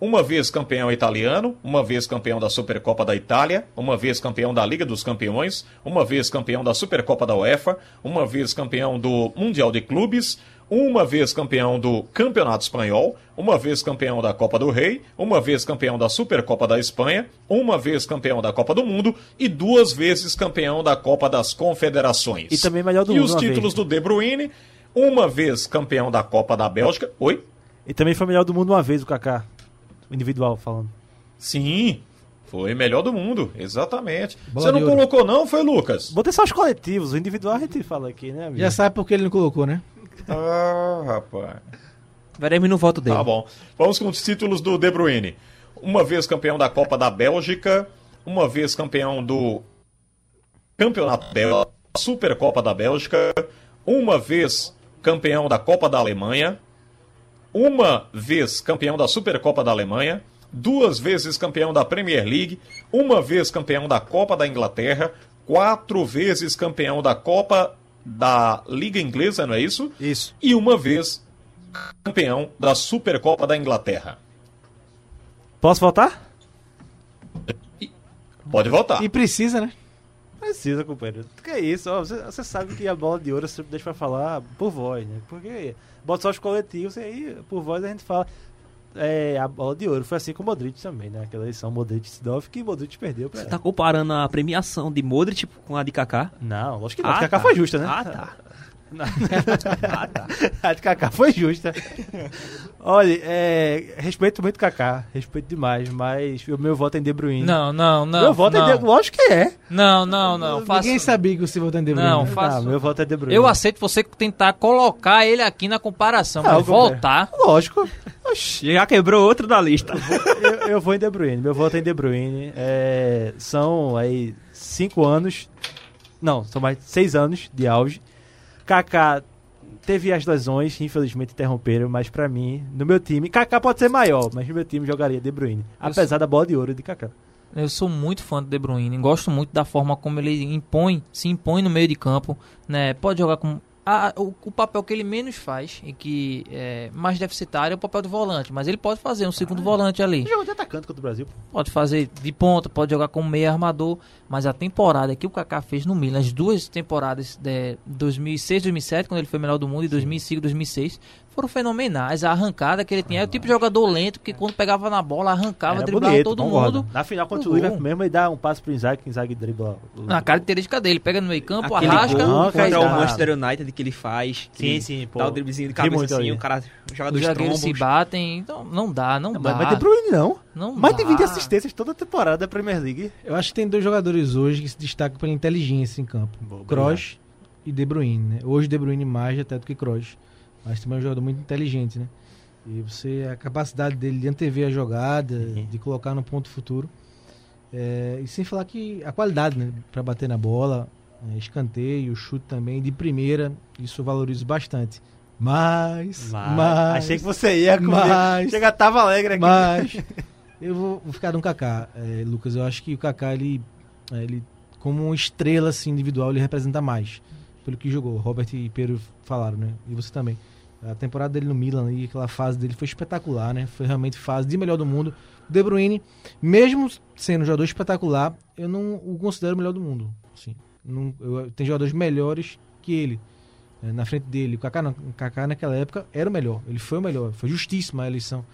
Uma vez campeão italiano, uma vez campeão da Supercopa da Itália, uma vez campeão da Liga dos Campeões, uma vez campeão da Supercopa da UEFA, uma vez campeão do Mundial de Clubes, uma vez campeão do Campeonato Espanhol, uma vez campeão da Copa do Rei, uma vez campeão da Supercopa da Espanha, uma vez campeão da Copa do Mundo e duas vezes campeão da Copa das Confederações. E também melhor do E mundo os títulos vez. do De Bruyne, uma vez campeão da Copa da Bélgica. Oi? E também foi melhor do mundo uma vez o Kaká. Individual falando. Sim, foi melhor do mundo, exatamente. Bola Você não colocou não, foi Lucas? Botei só os coletivos, o individual a gente fala aqui, né, amigo? Já sabe por que ele não colocou, né? Ah, rapaz. Veremos no voto dele. Tá bom. Vamos com os títulos do De Bruyne. Uma vez campeão da Copa da Bélgica, uma vez campeão do Campeonato Bélgico, Supercopa da Bélgica, uma vez campeão da Copa da Alemanha, uma vez campeão da Supercopa da Alemanha, duas vezes campeão da Premier League, uma vez campeão da Copa da Inglaterra, quatro vezes campeão da Copa da Liga Inglesa, não é isso? Isso. E uma vez campeão da Supercopa da Inglaterra. Posso voltar? Pode votar. E precisa, né? Precisa, companheiro. Que é isso, ó, você, você sabe que a bola de ouro você deixa pra falar por voz, né? Porque bota só os coletivos e aí por voz a gente fala. É, a bola de ouro foi assim com o Modric também, né? Aquela eleição Modric-Sidorf que Modric perdeu pra Você tá comparando a premiação de Modric com a de Kaká? Não, lógico que não. Ah, a de Kaká tá. foi justa, né? Ah, tá. Ah, tá. A de Kaká foi justa. Olha, é, respeito muito Kaká, respeito demais, mas o meu voto é em De Bruyne. Não, não, não. meu voto não. é de Lógico que é. Não, não, não. Ninguém sabia que você votou em De Bruyne. Não, faça- Não, meu voto é De Bruyne. Eu aceito você tentar colocar ele aqui na comparação, Não, mas voltar. Lógico. Oxi. Já quebrou outro da lista. eu, eu vou em De Bruyne. Meu voto é em De Bruyne. É, são aí cinco anos. Não, são mais seis anos de auge. Kaká teve as lesões, infelizmente interromperam, mas pra mim, no meu time, Kaká pode ser maior, mas no meu time jogaria De Bruyne. Apesar da bola de ouro de Kaká. Eu sou muito fã do De Bruyne, gosto muito da forma como ele impõe, se impõe no meio de campo, né? Pode jogar com a- o, o papel que ele menos faz e que é mais deficitário é o papel do volante, mas ele pode fazer um segundo volante ali. Jogou de atacante contra o Brasil. Pode fazer de ponta, pode jogar como meio armador, mas a temporada que o Kaká fez no Milan, as duas temporadas de 2006, 2007, quando ele foi melhor do mundo, e 2005, 2006, foram fenomenais. A arrancada que ele tinha, é o tipo de jogador lento que quando pegava na bola arrancava, Era driblava bonito, todo concordo. mundo. Na final contra o Liverpool gol. mesmo, ele dá um passo pro Inzaghi, que o Inzaghi dribla. o- Na característica dele, pega no meio campo, Aquele arrasca. gol Não, contra o. Manchester United que ele faz. Sim, que sim, pô. Dá o driblezinho de cabeça assim, ali. o cara joga Os dos trombos. se batem, então não dá, não, dá. Mas, De Bruyne não. Não Mais de dá. 20 assistências toda a temporada da Premier League. Eu acho que tem dois jogadores hoje que se destacam pela inteligência em campo. Boa, Kroos e De Bruyne, né? Hoje De Bruyne mais até do que Kroos. Mas também é um jogador muito inteligente, né? E você, a capacidade dele de antever a jogada, Sim. de colocar no ponto futuro. É, e sem falar que a qualidade, né? Pra bater na bola. é, escanteio, chute também, de primeira, isso eu valorizo bastante. Mas, Mas, mas, achei que você ia comer. mas- Chega, tava alegre aqui. mas eu vou, vou ficar no Kaká, é, Lucas. Eu acho que o Kaká, ele, ele, como uma estrela assim, individual, ele representa mais. Pelo que jogou. Robert e Pedro falaram, né? E você também. A temporada dele no Milan e aquela fase dele foi espetacular, né? Foi realmente fase de melhor do mundo. O De Bruyne, mesmo sendo um jogador espetacular, eu não o considero o melhor do mundo. Assim, não, eu, tem jogadores melhores que ele é, na frente dele. O Kaká, não, o Kaká naquela época era o melhor. Ele foi o melhor. Foi justíssima a eleição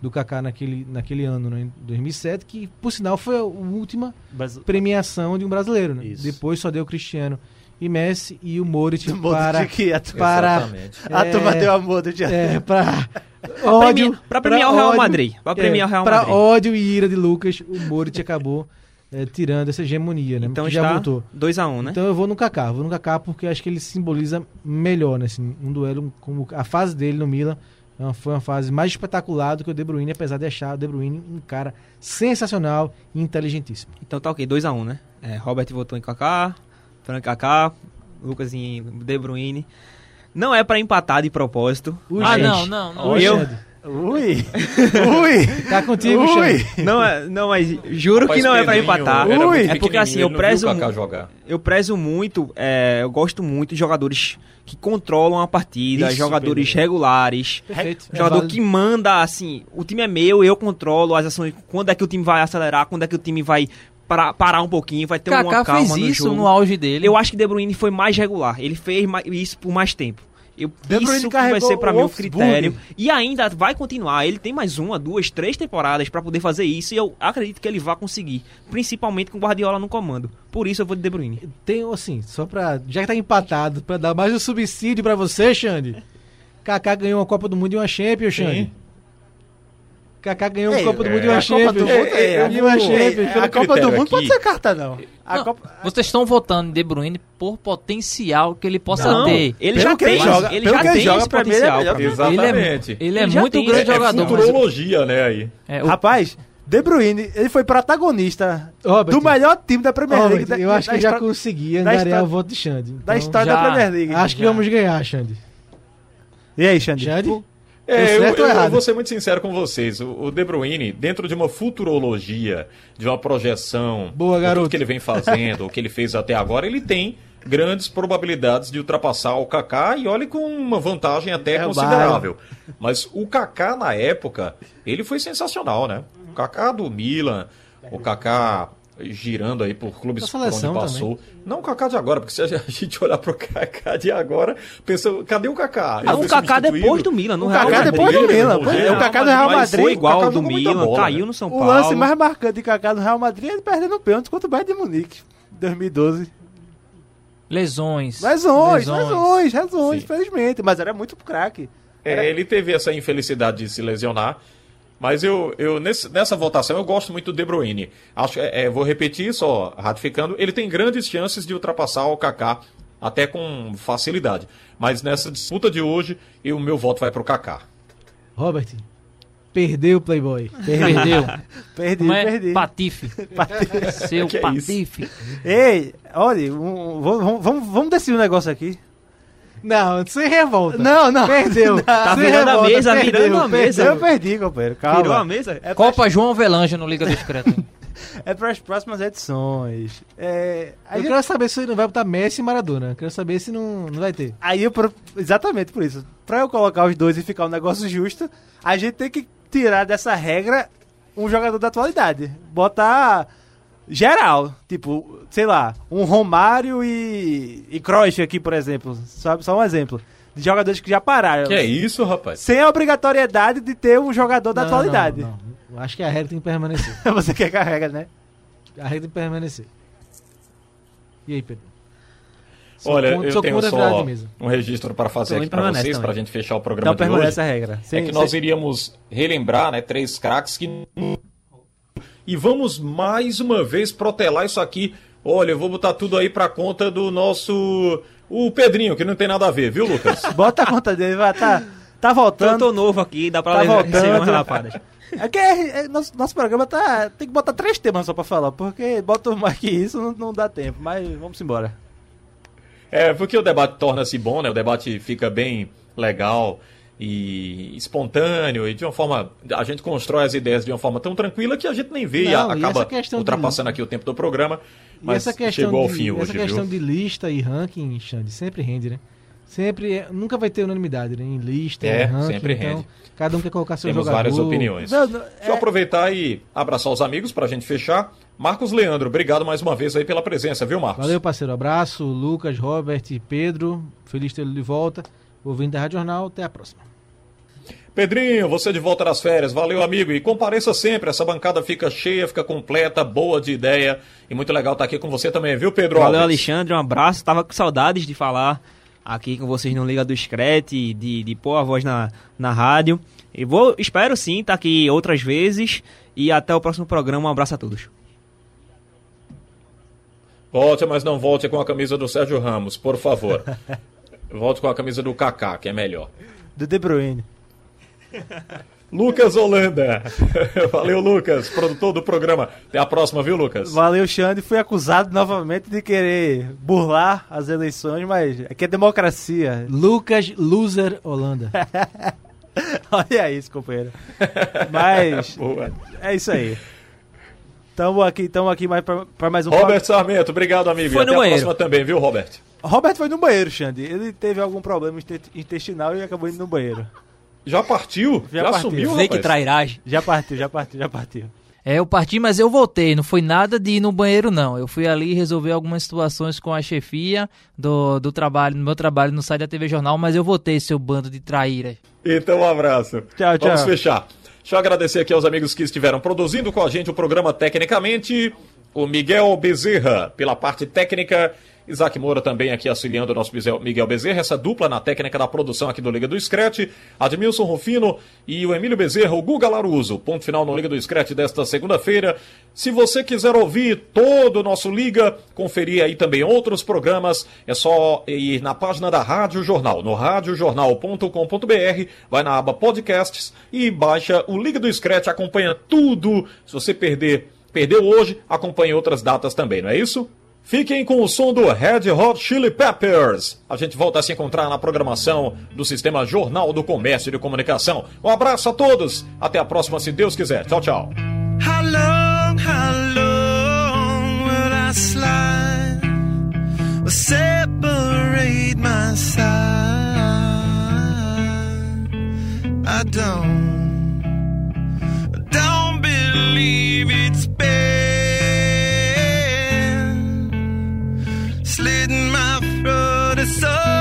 do Kaká naquele, naquele ano, né, em 2007, que por sinal foi a última Mas premiação de um brasileiro. Né? Isso. Depois só deu o Cristiano e Messi e o Modric do para que a, para Exatamente. a turma é, deu amor do dia. é, para Pra ódio premiar- pra premiar o Real ódio- Madrid. Pra premiar o Real pra Madrid. ódio e ira de Lucas, o Modric acabou é, tirando essa hegemonia, né? Então que já voltou. 2x1, né? Então eu vou no Kaká, vou no Kaká porque acho que ele simboliza melhor, né? Assim, um duelo como a fase dele no Milan é foi uma fase mais espetacular do que o De Bruyne, apesar de achar o De Bruyne um cara sensacional e inteligentíssimo. Então tá ok, 2x1, né? É, Robert votou em Kaká, Frank Kaká, Lucas em De Bruyne. Não é pra empatar de propósito. Ui, Ah, gente. não, não, não. Ui, Eu-. Ui! Ui! Tá contigo, Ui! Não, é, não, mas juro Rapaz, que não é pra Pedrinho empatar. muito é porque assim, eu prezo, eu prezo muito, é, eu gosto muito de jogadores que controlam a partida, Isso, jogadores Pedro. regulares. Perfeito. É Jogador válido. que manda, assim, o time é meu, eu controlo as ações, quando é que o time vai acelerar, quando é que o time vai para- parar um pouquinho, vai ter uma Kaká calma fez no isso jogo. no auge dele. Eu acho que De Bruyne foi mais regular. Ele fez isso por mais tempo. Eu, De Bruyne isso que vai ser pra o mim o critério. E ainda vai continuar. Ele tem mais uma, duas, três temporadas pra poder fazer isso. E eu acredito que ele vai conseguir. Principalmente com o Guardiola no comando. Por isso eu vou de De Bruyne. Tem, assim, só pra. Já que tá empatado, pra dar mais um subsídio pra você, Xande. Kaká ganhou uma Copa do Mundo e uma Champions, Xande. Kaká ganhou Ei, Copa do é, Mundo e a Copa do. Mundo é, E é, é, pelo a Copa do critério Mundo pode ser carta, não. A Não, Copa... Vocês estão votando em De Bruyne por potencial que ele possa Não, ter. ele já que tem. ele joga- ele já que tem joga, é potencial. mim. o Ele é, Exatamente. ele é Ele muito tem- grande É jogador. mas- futurologia, né, aí. é, o- Rapaz, De Bruyne, ele foi protagonista Robert, do melhor time da Premier Robert, League. da- eu acho da que já história- consegui da angariar história- o voto de Xande. da Então, história já- da Premier League. Acho que Já. vamos ganhar, Xande. E aí, Xande? Xande? É, eu, eu- eu vou ser muito sincero com vocês. O, De Bruyne, dentro de uma futurologia, de uma projeção, Boa, garoto. tudo que ele vem fazendo, o que ele fez até agora, ele tem grandes probabilidades de ultrapassar o Kaká e olhe com uma vantagem até É considerável. Mas o Kaká na época, ele foi sensacional, né? O Kaká do Milan, o Kaká girando aí por clubes por onde passou. Não o Kaká de agora, porque se a gente olhar pro Kaká de agora, pensa, cadê o Kaká? Ah, o Kaká depois do Milan, no O Real Kaká Madrid. depois do Ele Milan. é, Real O Kaká do Real Madrid. foi igual do Milan, bola, caiu né? no São O Paulo. lance mais marcante de Kaká no Real Madrid é ele perdendo o pênalti contra o Bayern de Munique. 2012. lesões. Lesões, lesões, lesões, infelizmente. Mas era muito craque. É, ele teve essa infelicidade de se lesionar. Mas eu, eu nesse- nessa votação eu gosto muito do De Bruyne. Acho, é, é, vou repetir só, ratificando, ele tem grandes chances de ultrapassar o Kaká até com facilidade. Mas nessa disputa de hoje, o meu voto vai pro Kaká. Robert, perdeu o Playboy. Perdeu. Perdi, Como é? perdi. Patife. Seu Que é patife. Ei, olha, um, vamos, vamos, vamos decidir um negócio aqui. Não, sem revolta. Não, não. Perdeu. Tá Sem virando a revolta, mesa, perdeu, virando a mesa. Eu perdi, companheiro. Calma. Virou a mesa? É, Copa João Avelange no Liga Discreta. é para as próximas edições. É, a Eu gente- quero saber se não vai botar Messi e Maradona. Eu quero saber se não, não vai ter. Aí eu, pro- exatamente por isso. Pra eu colocar os dois e ficar um negócio justo, a gente tem que tirar dessa regra um jogador da atualidade. Botar geral, tipo, sei lá, um Romário e, e Cruyff aqui, por exemplo. Só, só um exemplo. De jogadores que já pararam. Que é isso, rapaz? Sem a obrigatoriedade de ter um jogador da Não, atualidade. Não, não. Eu Acho que a regra tem que permanecer. Você quer carrega, né? A regra tem que permanecer. E aí, Pedro? Sou Olha, contra- eu tenho a só um registro para fazer Também aqui para vocês, para a gente fechar o programa Não de hoje. permanece a regra. é Sem- que nós sem- iríamos relembrar, né, três craques que e vamos mais uma vez protelar isso aqui. Olha, eu vou botar tudo aí para conta do nosso o Pedrinho, que não tem nada a ver, viu, Lucas? Bota a conta dele, vai, tá, tá Eu voltando. tô novo aqui, dá pra Tá levar voltando. umas. É que é- é- nosso, nosso programa tá. Tem que botar três temas só pra falar, porque bota mais que isso não, não dá tempo, mas vamos embora. É, porque o debate torna-se bom, né? O debate fica bem legal e espontâneo e de uma forma a gente constrói as ideias de uma forma tão tranquila que a gente nem vê e Não, a- acaba questão de- ultrapassando aqui o tempo do programa, mas chegou ao de, fim hoje, essa questão viu? de lista e ranking, Xande, sempre rende, né? Sempre, é- nunca vai ter unanimidade, né? Em lista, É, em ranking, sempre então rende. cada um quer colocar seu Temos jogador. várias opiniões. Não, não, Deixa eu é- aproveitar e abraçar os amigos pra gente fechar. Marcos Leandro, obrigado mais uma vez aí pela presença, viu, Marcos? Valeu, parceiro. Abraço, Lucas, Robert, Pedro. Feliz de tê-lo de volta. Ouvindo da Rádio Jornal. Até a próxima. Pedrinho, você de volta das férias, valeu amigo e compareça sempre, essa bancada fica cheia, fica completa, boa de ideia e muito legal estar aqui com você também, viu Pedro Valeu, Alves? Alexandre. Um abraço. Tava com saudades de falar aqui com vocês no Liga do Screte, de, de pôr a voz na, na rádio. E vou, espero sim estar aqui outras vezes. E até o próximo programa. Um abraço a todos. Volte, mas não volte com a camisa do Sérgio Ramos, por favor. volte com a camisa do Kaká, que é melhor. Do De Bruyne. Lucas Holanda, valeu Lucas, produtor do programa. Até a próxima, viu Lucas? Valeu, Xande. Fui acusado novamente de querer burlar as eleições, mas aqui é democracia. Lucas Loser Holanda. Olha isso, companheiro. Mas Boa. é isso aí. Tamo aqui, tamo aqui mais pra mais um Robert Sarmento, obrigado amigo. Foi e no até a banheiro. próxima também, viu Robert? Robert foi no banheiro, Xande. Ele teve algum problema inte- intestinal e acabou indo no banheiro. Já partiu? Já Já, partiu. sumiu, Vê que rapaz? trairagem. Já partiu, já partiu, já partiu. É, eu parti, mas eu voltei. Não foi nada de ir no banheiro, não. Eu fui ali resolver algumas situações com a chefia do, do trabalho, no meu trabalho no site da TV Jornal, mas eu voltei, seu bando de traíras. Então, um abraço. Tchau, tchau. Vamos fechar. Deixa eu agradecer aqui aos amigos que estiveram produzindo com a gente o programa tecnicamente. O Miguel Bezerra, pela parte técnica. Isaac Moura também aqui auxiliando o nosso Miguel- Bezerra, essa dupla na técnica da produção aqui do Liga do Scratch, Admilson Rufino e o Emílio Bezerra, o Guga Laruso. Ponto final no Liga do Scratch desta segunda-feira. Se você quiser ouvir todo o nosso Liga, conferir aí também outros programas, é só ir na página da Rádio Jornal, no radiojornal.com.br, vai na aba podcasts e baixa o Liga do Scratch, acompanha tudo. Se você perder, perdeu hoje, acompanhe outras datas também, não é isso? Fiquem com o som do Red Hot Chili Peppers. A gente volta a se encontrar na programação do Sistema Jornal do Comércio e de Comunicação. Um abraço a todos. Até a próxima, se Deus quiser. Tchau, tchau. How long, how long will I slide? Separate my side? I don't, don't believe it's been slitting my throat. It's so